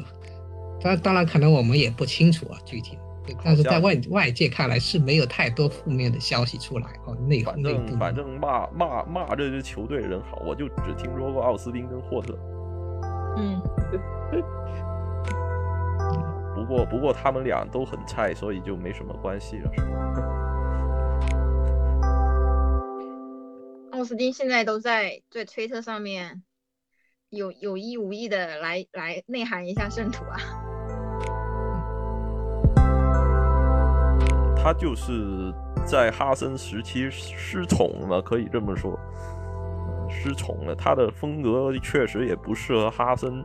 当然当然可能我们也不清楚啊具体。但是在外外界看来是没有太多负面的消息出来哦，内反正反正骂骂骂这支球队人好，我就只听说过奥斯汀跟霍特。嗯，不过不过他们俩都很菜，所以就没什么关系了？奥斯汀现在都在在推特上面有有意无意的来来内涵一下圣徒啊。他就是在哈森时期失宠了，可以这么说，嗯失宠了。他的风格确实也不适合哈森，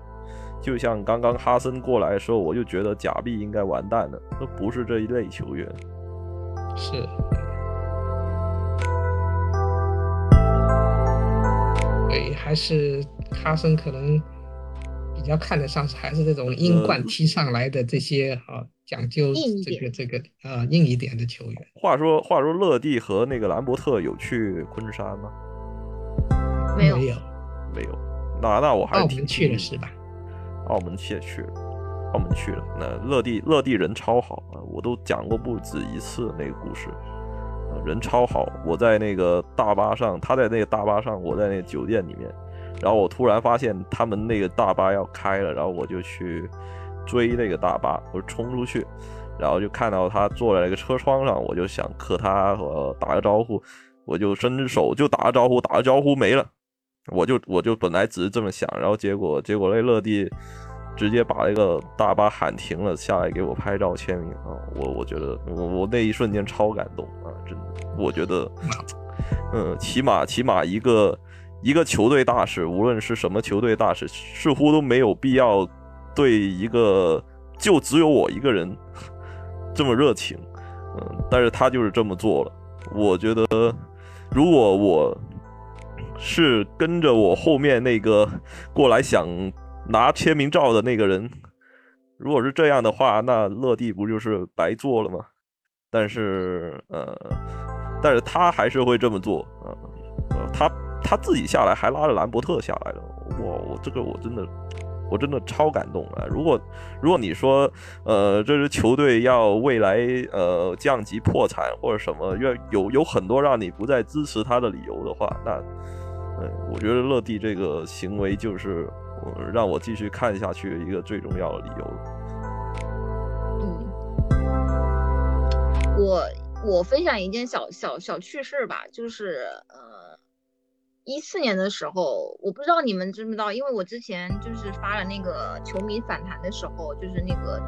就像刚刚哈森过来的时候，我就觉得假币应该完蛋了，都不是这一类球员。是，对，还是哈森可能比较看得上还是这种英冠踢上来的这些啊讲究这个这个啊硬一点的球员，话说话说，乐蒂和那个兰伯特有去昆山吗？没有没有，没有。那那我还是挺澳门去了是吧？澳门去去了，澳门去了。那乐蒂乐蒂人超好啊，我都讲过不止一次那个故事，人超好。我在那个大巴上，他在那个大巴上，我在那个酒店里面，然后我突然发现他们那个大巴要开了，然后我就去追那个大巴，我就冲出去，然后就看到他坐在那个车窗上，我就想磕他呃打个招呼，我就伸只手就打个招呼，打个招呼没了。我就我就本来只是这么想，然后结果结果那乐蒂直接把那个大巴喊停了，下来给我拍照签名啊！我我觉得我我那一瞬间超感动啊！真的，我觉得，嗯，起码起码一个一个球队大使，无论是什么球队大使，似乎都没有必要对一个就只有我一个人 这么热情，嗯，但是他就是这么做了。我觉得，如果我是跟着我后面那个过来想拿签名照的那个人，如果是这样的话，那乐蒂不就是白做了吗？但是呃，但是他还是会这么做啊、呃，他他自己下来还拉着兰伯特下来了，哇，我这个我真的。我真的超感动啊！如果如果你说，呃，这支球队要未来呃降级破产或者什么，要有有很多让你不再支持他的理由的话，那，呃，我觉得乐蒂这个行为就是、让我继续看下去的一个最重要的理由。嗯，我我分享一件小小小趣事吧，就是呃，一四年的时候，我不知道你们知不知道，因为我之前就是发了那个球迷反弹的时候，就是那个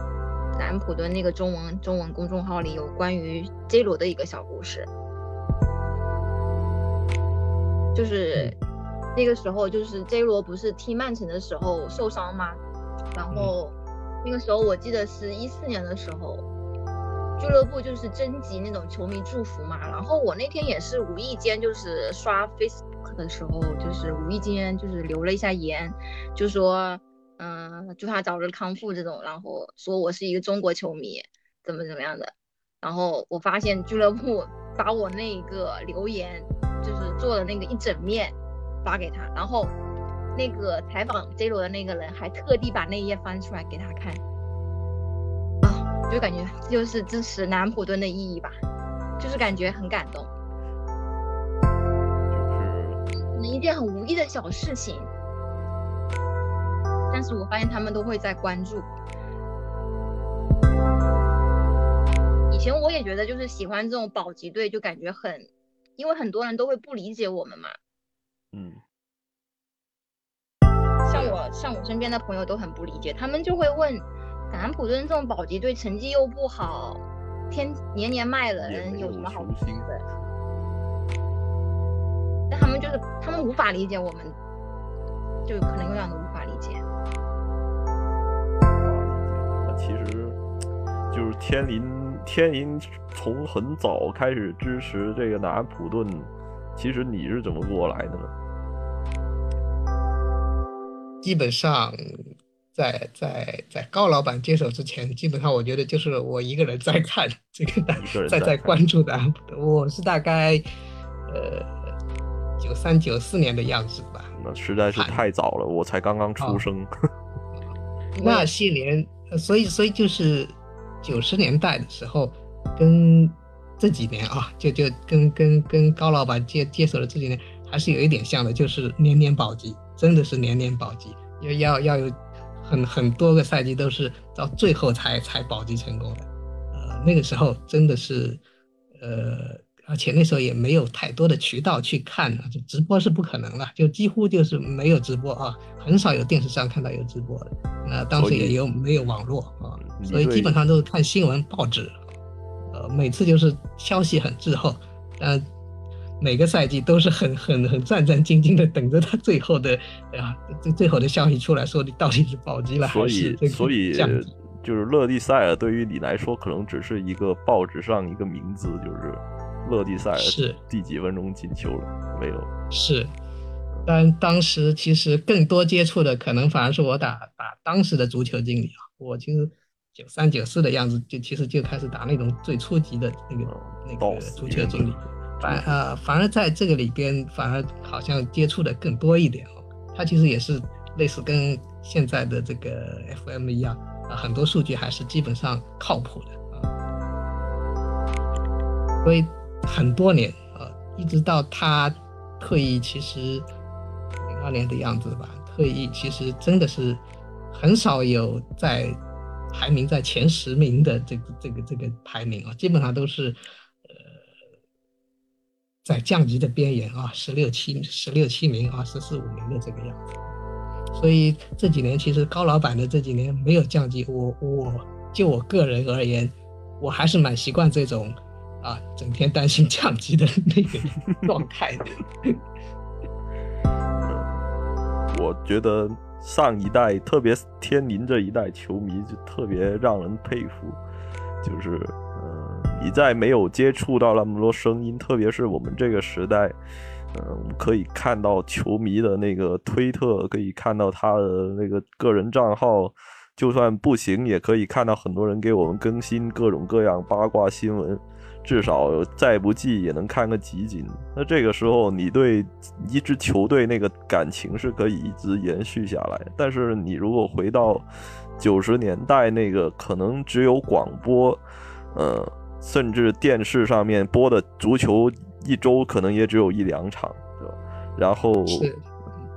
南普敦那个中文中文公众号里有关于 J 罗的一个小故事，就是那个时候就是 J 罗不是踢曼城的时候受伤吗？然后那个时候我记得是一四年的时候。俱乐部就是征集那种球迷祝福嘛，然后我那天也是无意间就是刷 Facebook 的时候，就是无意间就是留了一下言，就说嗯、祝他早日康复这种，然后说我是一个中国球迷，怎么怎么样的，然后我发现俱乐部把我那个留言就是做的那个一整面发给他，然后那个采访 J 罗的那个人还特地把那一页翻出来给他看。啊就感觉就是支持南普敦的意义吧，就是感觉很感动。一件很无意的小事情，但是我发现他们都会在关注。以前我也觉得就是喜欢这种保级队，就感觉很，因为很多人都会不理解我们嘛。嗯，像我像我身边的朋友都很不理解，他们就会问，感恩普顿这种保级队成绩又不好，天年年卖人，有什么好球星的？但他们就是他们无法理解我们，就可能永远都无法理解。那其实就是天林，天林从很早开始支持这个南安普顿，其实你是怎么过来的呢？基本上在在在高老板接手之前，基本上我觉得就是我一个人在看这个在在关注的。我是大概呃九三九四年的样子吧。那实在是太早了，我才刚刚出生。那些年，呃所以所以就是九十年代的时候，跟这几年啊，就就跟跟跟高老板接接手的这几年，还是有一点像的，就是年年保级，真的是年年保级，要要要有很很多个赛季都是到最后才才保级成功的。呃，那个时候真的是，呃，而且那时候也没有太多的渠道去看啊，就直播是不可能了，就几乎就是没有直播啊，很少有电视上看到有直播的。那当时也有没有网络啊，所以基本上都是看新闻报纸，呃，每次就是消息很滞后，但每个赛季都是很很很战战兢兢的等着他最后的啊最最后的消息出来说你到底是保级了所以，还是这以？就是勒蒂塞尔对于你来说，可能只是一个报纸上一个名字，就是勒蒂塞尔是。第几分钟进球了，没有。是，但当时其实更多接触的可能反而是我打打当时的足球经理啊，我其实九三九四的样子就其实就开始打那种最初级的那个那个足球经理，反嗯呃反而在这个里边反而好像接触的更多一点哦，他其实也是类似跟现在的这个 FM 一样啊，很多数据还是基本上靠谱的啊，所以很多年啊，一直到他退役，其实零二年的样子吧，退役其实真的是很少有在排名在前十名的这个这个这个排名啊，基本上都是呃在降级的边缘啊，十六七十六七名啊，十四五名的这个样子。所以这几年其实高老板的这几年没有降级，我我就我个人而言，我还是蛮习惯这种啊整天担心降级的那个 状态的。我觉得上一代，特别天林这一代球迷，就特别让人佩服。就是，呃，你在没有接触到那么多声音，特别是我们这个时代，嗯、可以看到球迷的那个推特，可以看到他的那个个人账号，就算不行，也可以看到很多人给我们更新各种各样八卦新闻。至少再不济也能看个集锦。那这个时候，你对一支球队那个感情是可以一直延续下来。但是你如果回到九十年代，那个可能只有广播，呃，甚至电视上面播的足球，一周可能也只有一两场，对吧？然后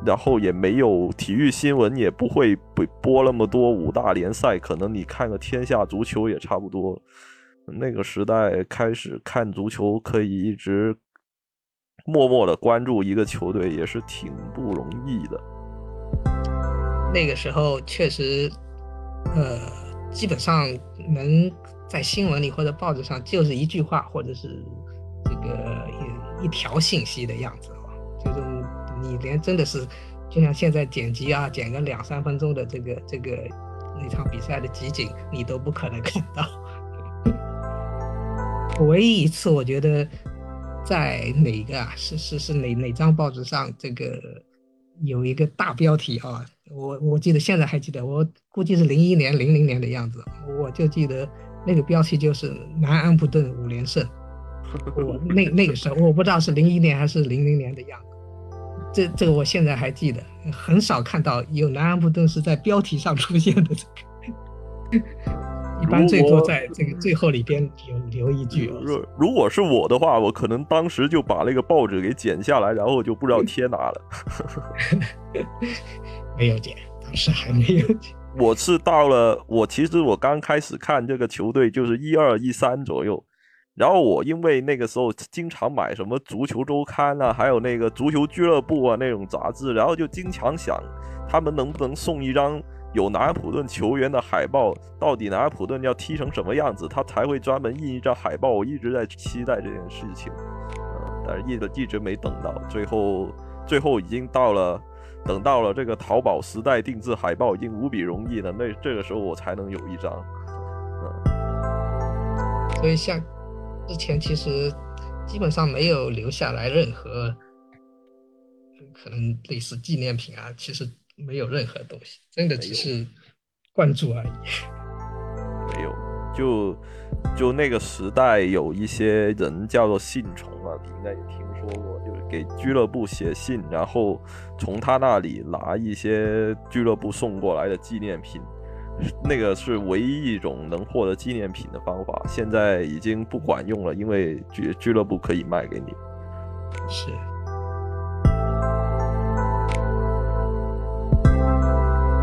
然后也没有体育新闻，也不会播播那么多五大联赛，可能你看个天下足球也差不多。那个时代开始看足球，可以一直默默的关注一个球队，也是挺不容易的。那个时候确实，呃，基本上能在新闻里或者报纸上就是一句话，或者是这个一一条信息的样子哦，就是你连真的是，就像现在剪辑啊，剪个两三分钟的这个这个那场比赛的集锦，你都不可能看到。唯一一次，我觉得在哪个啊？是是是哪哪张报纸上这个有一个大标题啊？我我记得现在还记得，我估计是零一年、零零年的样子，我就记得那个标题就是南安普顿五连胜。我那那个时候我不知道是零一年还是零零年的样子，这这个我现在还记得，很少看到有南安普顿是在标题上出现的这个。一般最多在这个最后里边留留一句。如如果是我的话，我可能当时就把那个报纸给剪下来，然后就不知道贴哪了。没有剪，当时还没有剪。我是到了，我其实我刚开始看这个球队就是一二一三左右，然后我因为那个时候经常买什么足球周刊啊，还有那个足球俱乐部啊那种杂志，然后就经常想他们能不能送一张。有南安普顿球员的海报，到底南安普顿要踢成什么样子，他才会专门印一张海报。我一直在期待这件事情，嗯，但是一直一直没等到，最后最后已经到了，等到了这个淘宝时代定制海报已经无比容易了，那这个时候我才能有一张，嗯，所以像之前其实基本上没有留下来任何可能类似纪念品啊，其实。没有任何东西，真的只是关注而已。没有，就就那个时代有一些人叫做信虫啊，你应该也听说过，就是给俱乐部写信，然后从他那里拿一些俱乐部送过来的纪念品，那个是唯一一种能获得纪念品的方法。现在已经不管用了，因为俱俱乐部可以卖给你。是。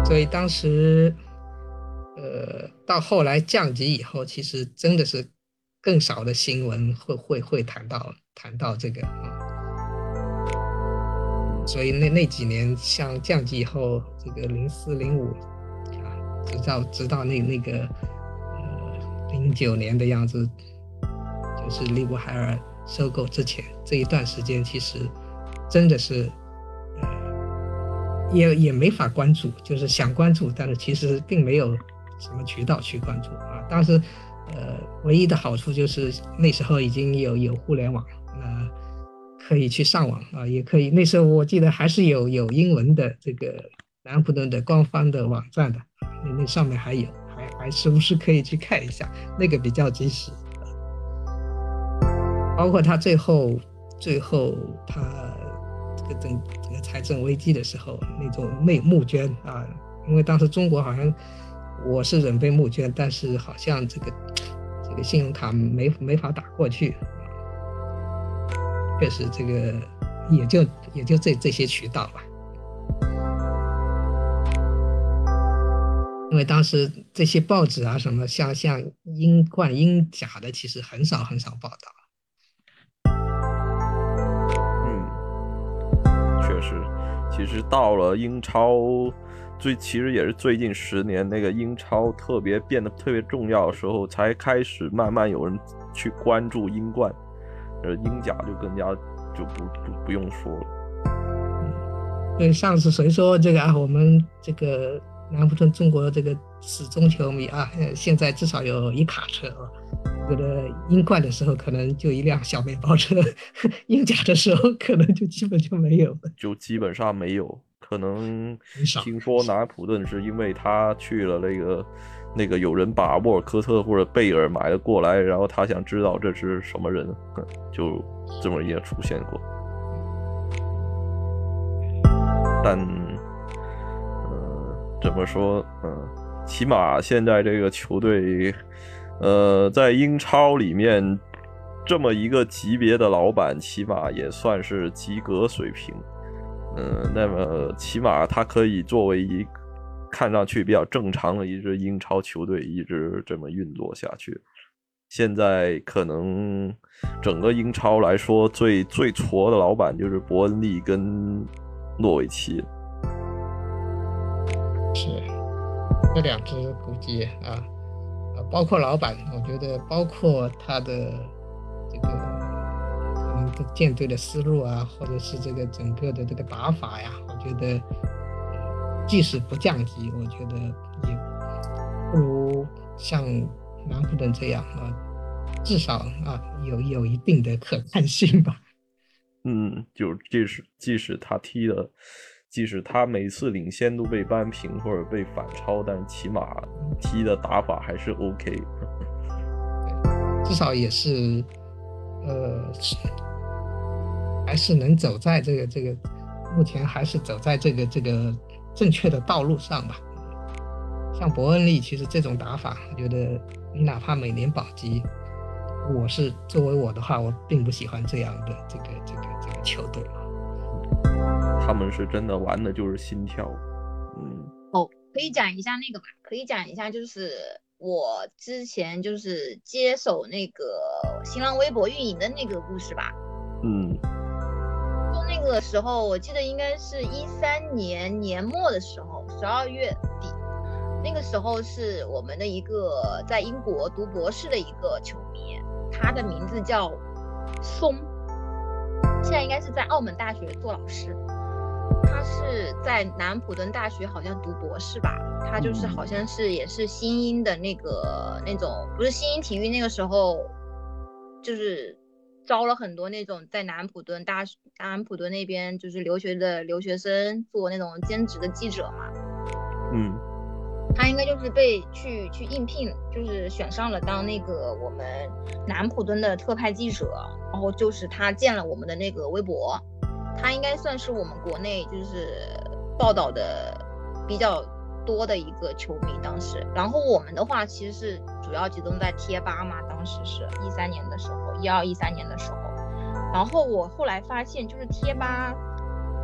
所以当时，呃，到后来降级以后，其实真的是更少的新闻会会会谈到谈到这个啊。所以那那几年，像降级以后，这个零四零五啊，直到直到那那个呃零九年的样子，就是利布海尔收购之前这一段时间，其实真的是。也也没法关注，就是想关注，但是其实并没有什么渠道去关注啊。当时，呃，唯一的好处就是那时候已经有有互联网，呃，可以去上网啊，也可以。那时候我记得还是有有英文的这个南普顿的官方的网站的，那那上面还有，还还时不时可以去看一下，那个比较及时。包括他最后最后他。这个整这个财政危机的时候，那种内募捐啊，因为当时中国好像我是准备募捐，但是好像这个这个信用卡没没法打过去，确实这个也就也就这这些渠道吧，因为当时这些报纸啊什么像像英冠英甲的，其实很少很少报道。确实其实到了英超，最其实也是最近十年那个英超特别变得特别重要的时候，才开始慢慢有人去关注英冠，呃，英甲就更加就不不不用说了。对，上次谁说这个啊？我们这个南普顿中国这个死忠球迷啊，现在至少有一卡车啊。这个英冠的时候可能就一辆小面包车，英甲的时候可能就基本就没有了，就基本上没有。可能听说南安普顿是因为他去了那个那个有人把沃尔科特或者贝尔买了过来，然后他想知道这是什么人，就这么也出现过。但，呃，怎么说？嗯，起码现在这个球队。呃，在英超里面，这么一个级别的老板，起码也算是及格水平。嗯，那么起码他可以作为一看上去比较正常的一支英超球队，一直这么运作下去。现在可能整个英超来说，最最矬的老板就是伯恩利跟诺维奇。是，这两支估计啊。包括老板，我觉得包括他的这个可能的舰队的思路啊，或者是这个整个的这个打法呀，我觉得即使不降级，我觉得也不如像南普顿这样啊，至少啊有有一定的可看性吧。嗯，就即使即使他踢了。即使他每次领先都被扳平或者被反超，但起码踢的打法还是 OK，至少也是，呃，还是能走在这个这个，目前还是走在这个这个正确的道路上吧。像伯恩利，其实这种打法，我觉得你哪怕每年保级，我是作为我的话，我并不喜欢这样的这个这个这个球队。他们是真的玩的就是心跳，嗯，哦，可以讲一下那个吧？可以讲一下，就是我之前就是接手那个新浪微博运营的那个故事吧。嗯，就那个时候，我记得应该是一三年年末的时候，十二月底，那个时候是我们的一个在英国读博士的一个球迷，他的名字叫松，现在应该是在澳门大学做老师。他是在南普敦大学好像读博士吧，他就是好像是也是新英的那个那种，不是新英体育那个时候，就是招了很多那种在南普敦大南普敦那边就是留学的留学生做那种兼职的记者嘛，嗯，他应该就是被去去应聘，就是选上了当那个我们南普敦的特派记者，然后就是他建了我们的那个微博。他应该算是我们国内就是报道的比较多的一个球迷，当时。然后我们的话其实是主要集中在贴吧嘛，当时是一三年的时候，一二一三年的时候。然后我后来发现，就是贴吧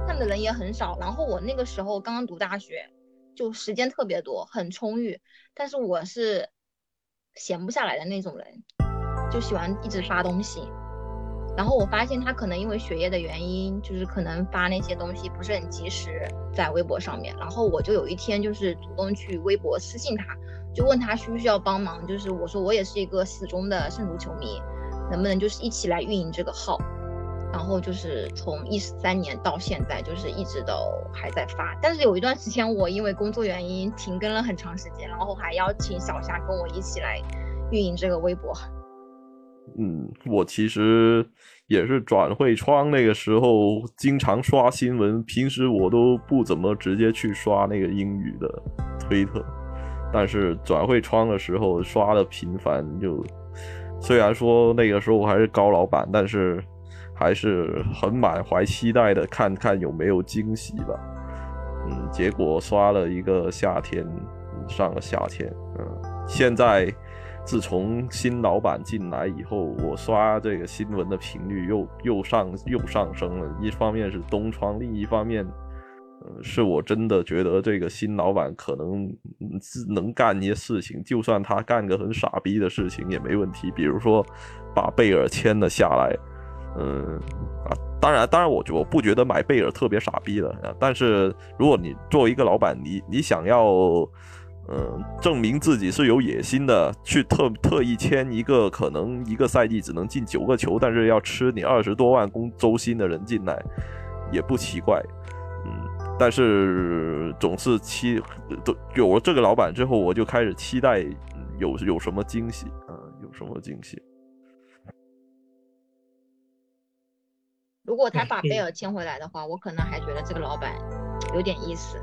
看的人也很少。然后我那个时候刚刚读大学，就时间特别多，很充裕。但是我是闲不下来的那种人，就喜欢一直发东西。然后我发现他可能因为学业的原因，就是可能发那些东西不是很及时在微博上面。然后我就有一天就是主动去微博私信他，就问他需不需要帮忙。就是我说我也是一个死忠的圣徒球迷，能不能就是一起来运营这个号？然后就是从一三年到现在，就是一直都还在发。但是有一段时间我因为工作原因停更了很长时间，然后还邀请小夏跟我一起来运营这个微博。嗯，我其实也是转会窗那个时候经常刷新闻，平时我都不怎么直接去刷那个英语的推特，但是转会窗的时候刷的频繁，就虽然说那个时候我还是高老板，但是还是很满怀期待的看看有没有惊喜吧。嗯，结果刷了一个夏天，上了夏天，嗯，现在。自从新老板进来以后，我刷这个新闻的频率又又上又上升了。一方面是东窗，另一方面，呃，是我真的觉得这个新老板可能能干一些事情，就算他干个很傻逼的事情也没问题。比如说把贝尔签了下来，嗯啊，当然当然，我我不觉得买贝尔特别傻逼了。但是如果你作为一个老板，你你想要。嗯，证明自己是有野心的，去特特意签一个可能一个赛季只能进九个球，但是要吃你二十多万工周薪的人进来，也不奇怪。嗯，但是总是期都有了这个老板之后，我就开始期待有有什么惊喜啊，有什么惊喜。如果他把贝尔签回来的话，我可能还觉得这个老板有点意思。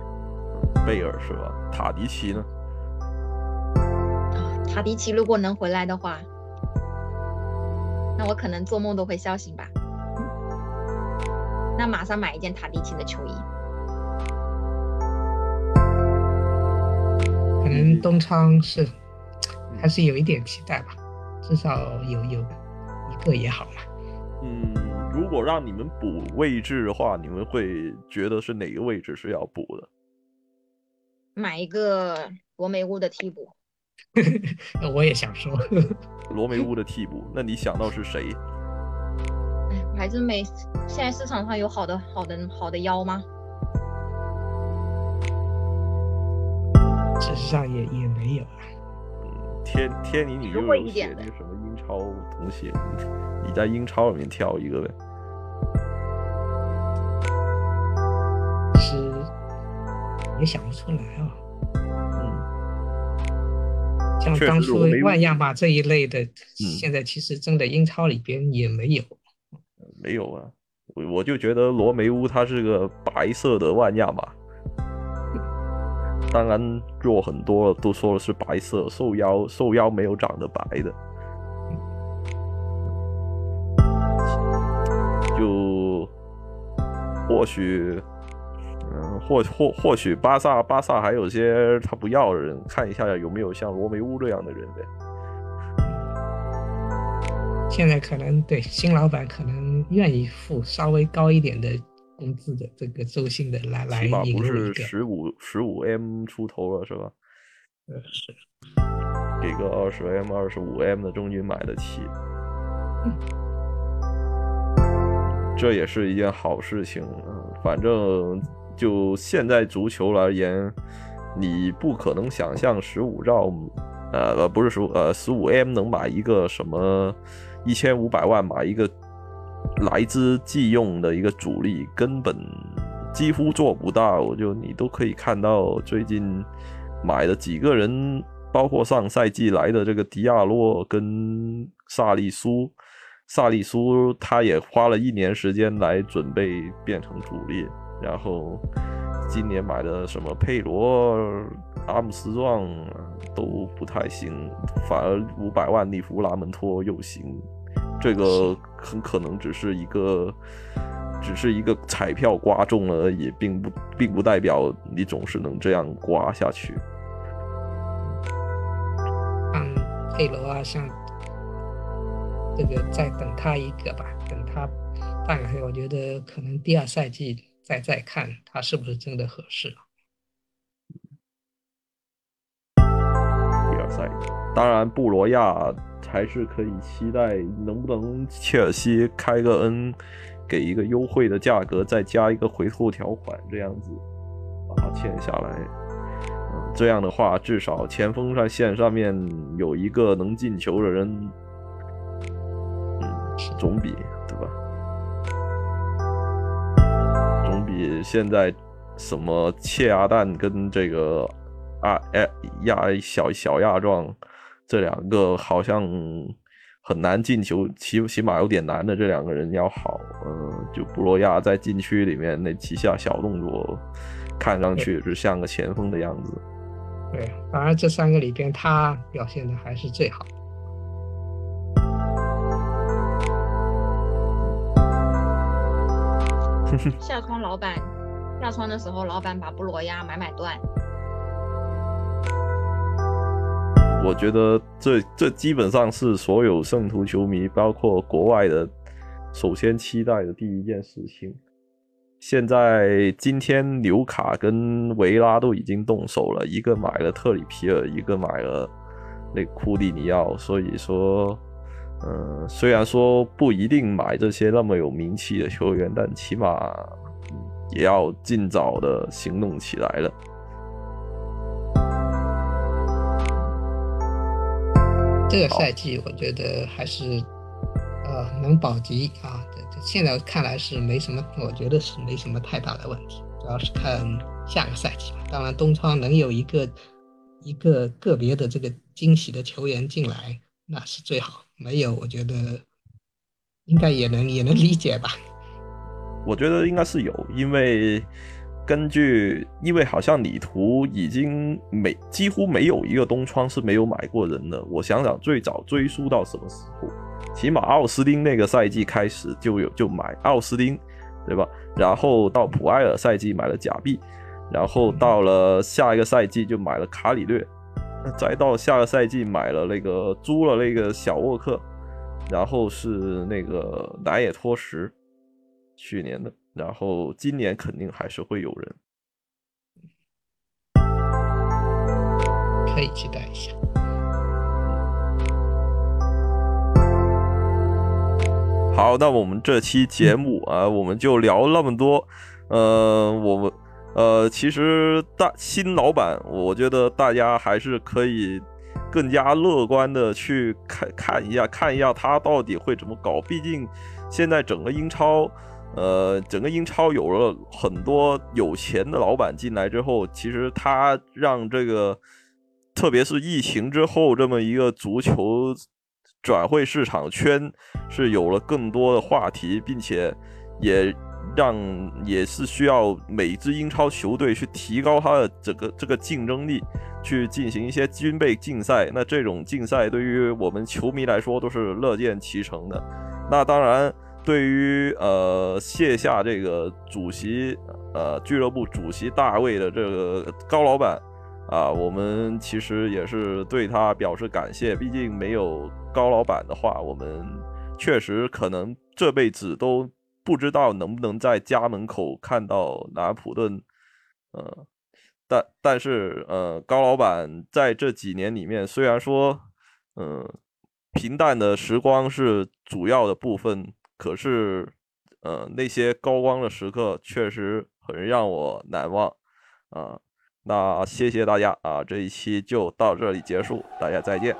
贝尔是吧？塔迪奇呢？塔迪奇如果能回来的话，那我可能做梦都会笑醒吧。那马上买一件塔迪奇的球衣。可能东昌是还是有一点期待吧，至少有有一个也好嘛。嗯，如果让你们补位置的话，你们会觉得是哪个位置是要补的？买一个罗梅乌的替补，我也想说 罗梅乌的替补。那你想到是谁？哎，我还真没。现在市场上有好的、好的、好的腰吗？事实上也也没有啊。嗯，天天你，你就有写那个什么英超东西？你在英超里面挑一个呗。也想不出来啊，嗯，像当初万亚马这一类的，现在其实真的英超里边也没有，没有啊，我我就觉得罗梅乌他是个白色的万亚马，当然弱很多了，都说的是白色，瘦腰瘦腰没有长得白的，就或许。嗯，或或或许巴萨巴萨还有些他不要的人，看一下有没有像罗梅乌这样的人呗。现在可能对新老板可能愿意付稍微高一点的工资的这个周薪的来来起码不是十五十五 M 出头了是吧？呃是给个二十 M、二十五 M 的中军买得起，这也是一件好事情。嗯，反正就现在足球而言，你不可能想象十五兆，呃呃不是十五呃十五 M 能买一个什么一千五百万买一个来之即用的一个主力，根本几乎做不到。就你都可以看到最近买的几个人。包括上赛季来的这个迪亚洛跟萨利苏，萨利苏他也花了一年时间来准备变成主力，然后今年买的什么佩罗、阿姆斯壮都不太行，反而五百万利弗拉门托又行，这个很可能只是一个只是一个彩票刮中了而已，并不并不代表你总是能这样刮下去。像佩罗啊，像这个再等他一个吧，等他半个月，我觉得可能第二赛季再再看他是不是真的合适。第二赛，当然布罗亚还是可以期待，能不能切尔西开个恩，给一个优惠的价格，再加一个回购条款，这样子把它签下来。这样的话，至少前锋在线上面有一个能进球的人，嗯，总比对吧？也现在什么切鸭蛋跟这个啊哎亚小小亚壮这两个好像很难进球，起起码有点难的这两个人要好。嗯，就布罗亚在禁区里面那几下小动作，看上去是像个前锋的样子。对，反而这三个里边，他表现的还是最好。下窗老板下窗的时候，老板把布罗亚买买断。我觉得这这基本上是所有圣徒球迷，包括国外的，首先期待的第一件事情。现在今天纽卡跟维拉都已经动手了，一个买了特里皮尔，一个买了那库蒂尼奥，所以说，嗯，虽然说不一定买这些那么有名气的球员，但起码也要尽早的行动起来了。这个赛季我觉得还是呃能保级啊，这这现在看来是没什么，我觉得是没什么太大的问题，主要是看下个赛季吧。当然，东窗能有一个一个个别的这个惊喜的球员进来，那是最好。没有，我觉得应该也能也能理解吧。我觉得应该是有，因为根据，因为好像里图已经没几乎没有一个东窗是没有买过人的。我想想，最早追溯到什么时候？起码奥斯汀那个赛季开始就有就买奥斯汀，对吧？然后到普埃尔赛季买了假币，然后到了下一个赛季就买了卡里略，再到下个赛季买了那个租了那个小沃克，然后是那个南野拓实，去年的，然后今年肯定还是会有人。可以期待一下。好，那我们这期节目啊，我们就聊那么多。呃，我们呃，其实大新老板，我觉得大家还是可以更加乐观的去看看一下，看一下他到底会怎么搞。毕竟现在整个英超，呃，整个英超有了很多有钱的老板进来之后，其实他让这个，特别是疫情之后这么一个足球。转会市场圈是有了更多的话题，并且也让也是需要每支英超球队去提高他的整个这个竞争力，去进行一些军备竞赛。那这种竞赛对于我们球迷来说都是乐见其成的。那当然，对于呃卸下这个主席呃俱乐部主席大卫的这个高老板啊，我们其实也是对他表示感谢。毕竟没有高老板的话，我们确实可能这辈子都不知道能不能在家门口看到拿普顿。呃，但但是呃，高老板在这几年里面，虽然说嗯平淡的时光是主要的部分，可是呃那些高光的时刻确实很让我难忘啊。那谢谢大家啊，这一期就到这里结束，大家再见。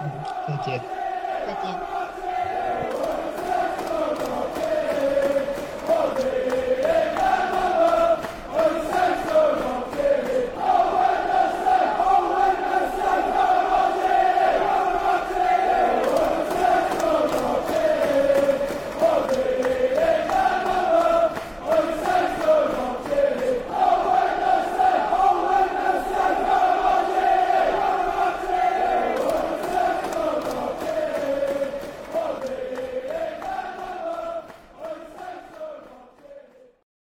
嗯，再见。再见。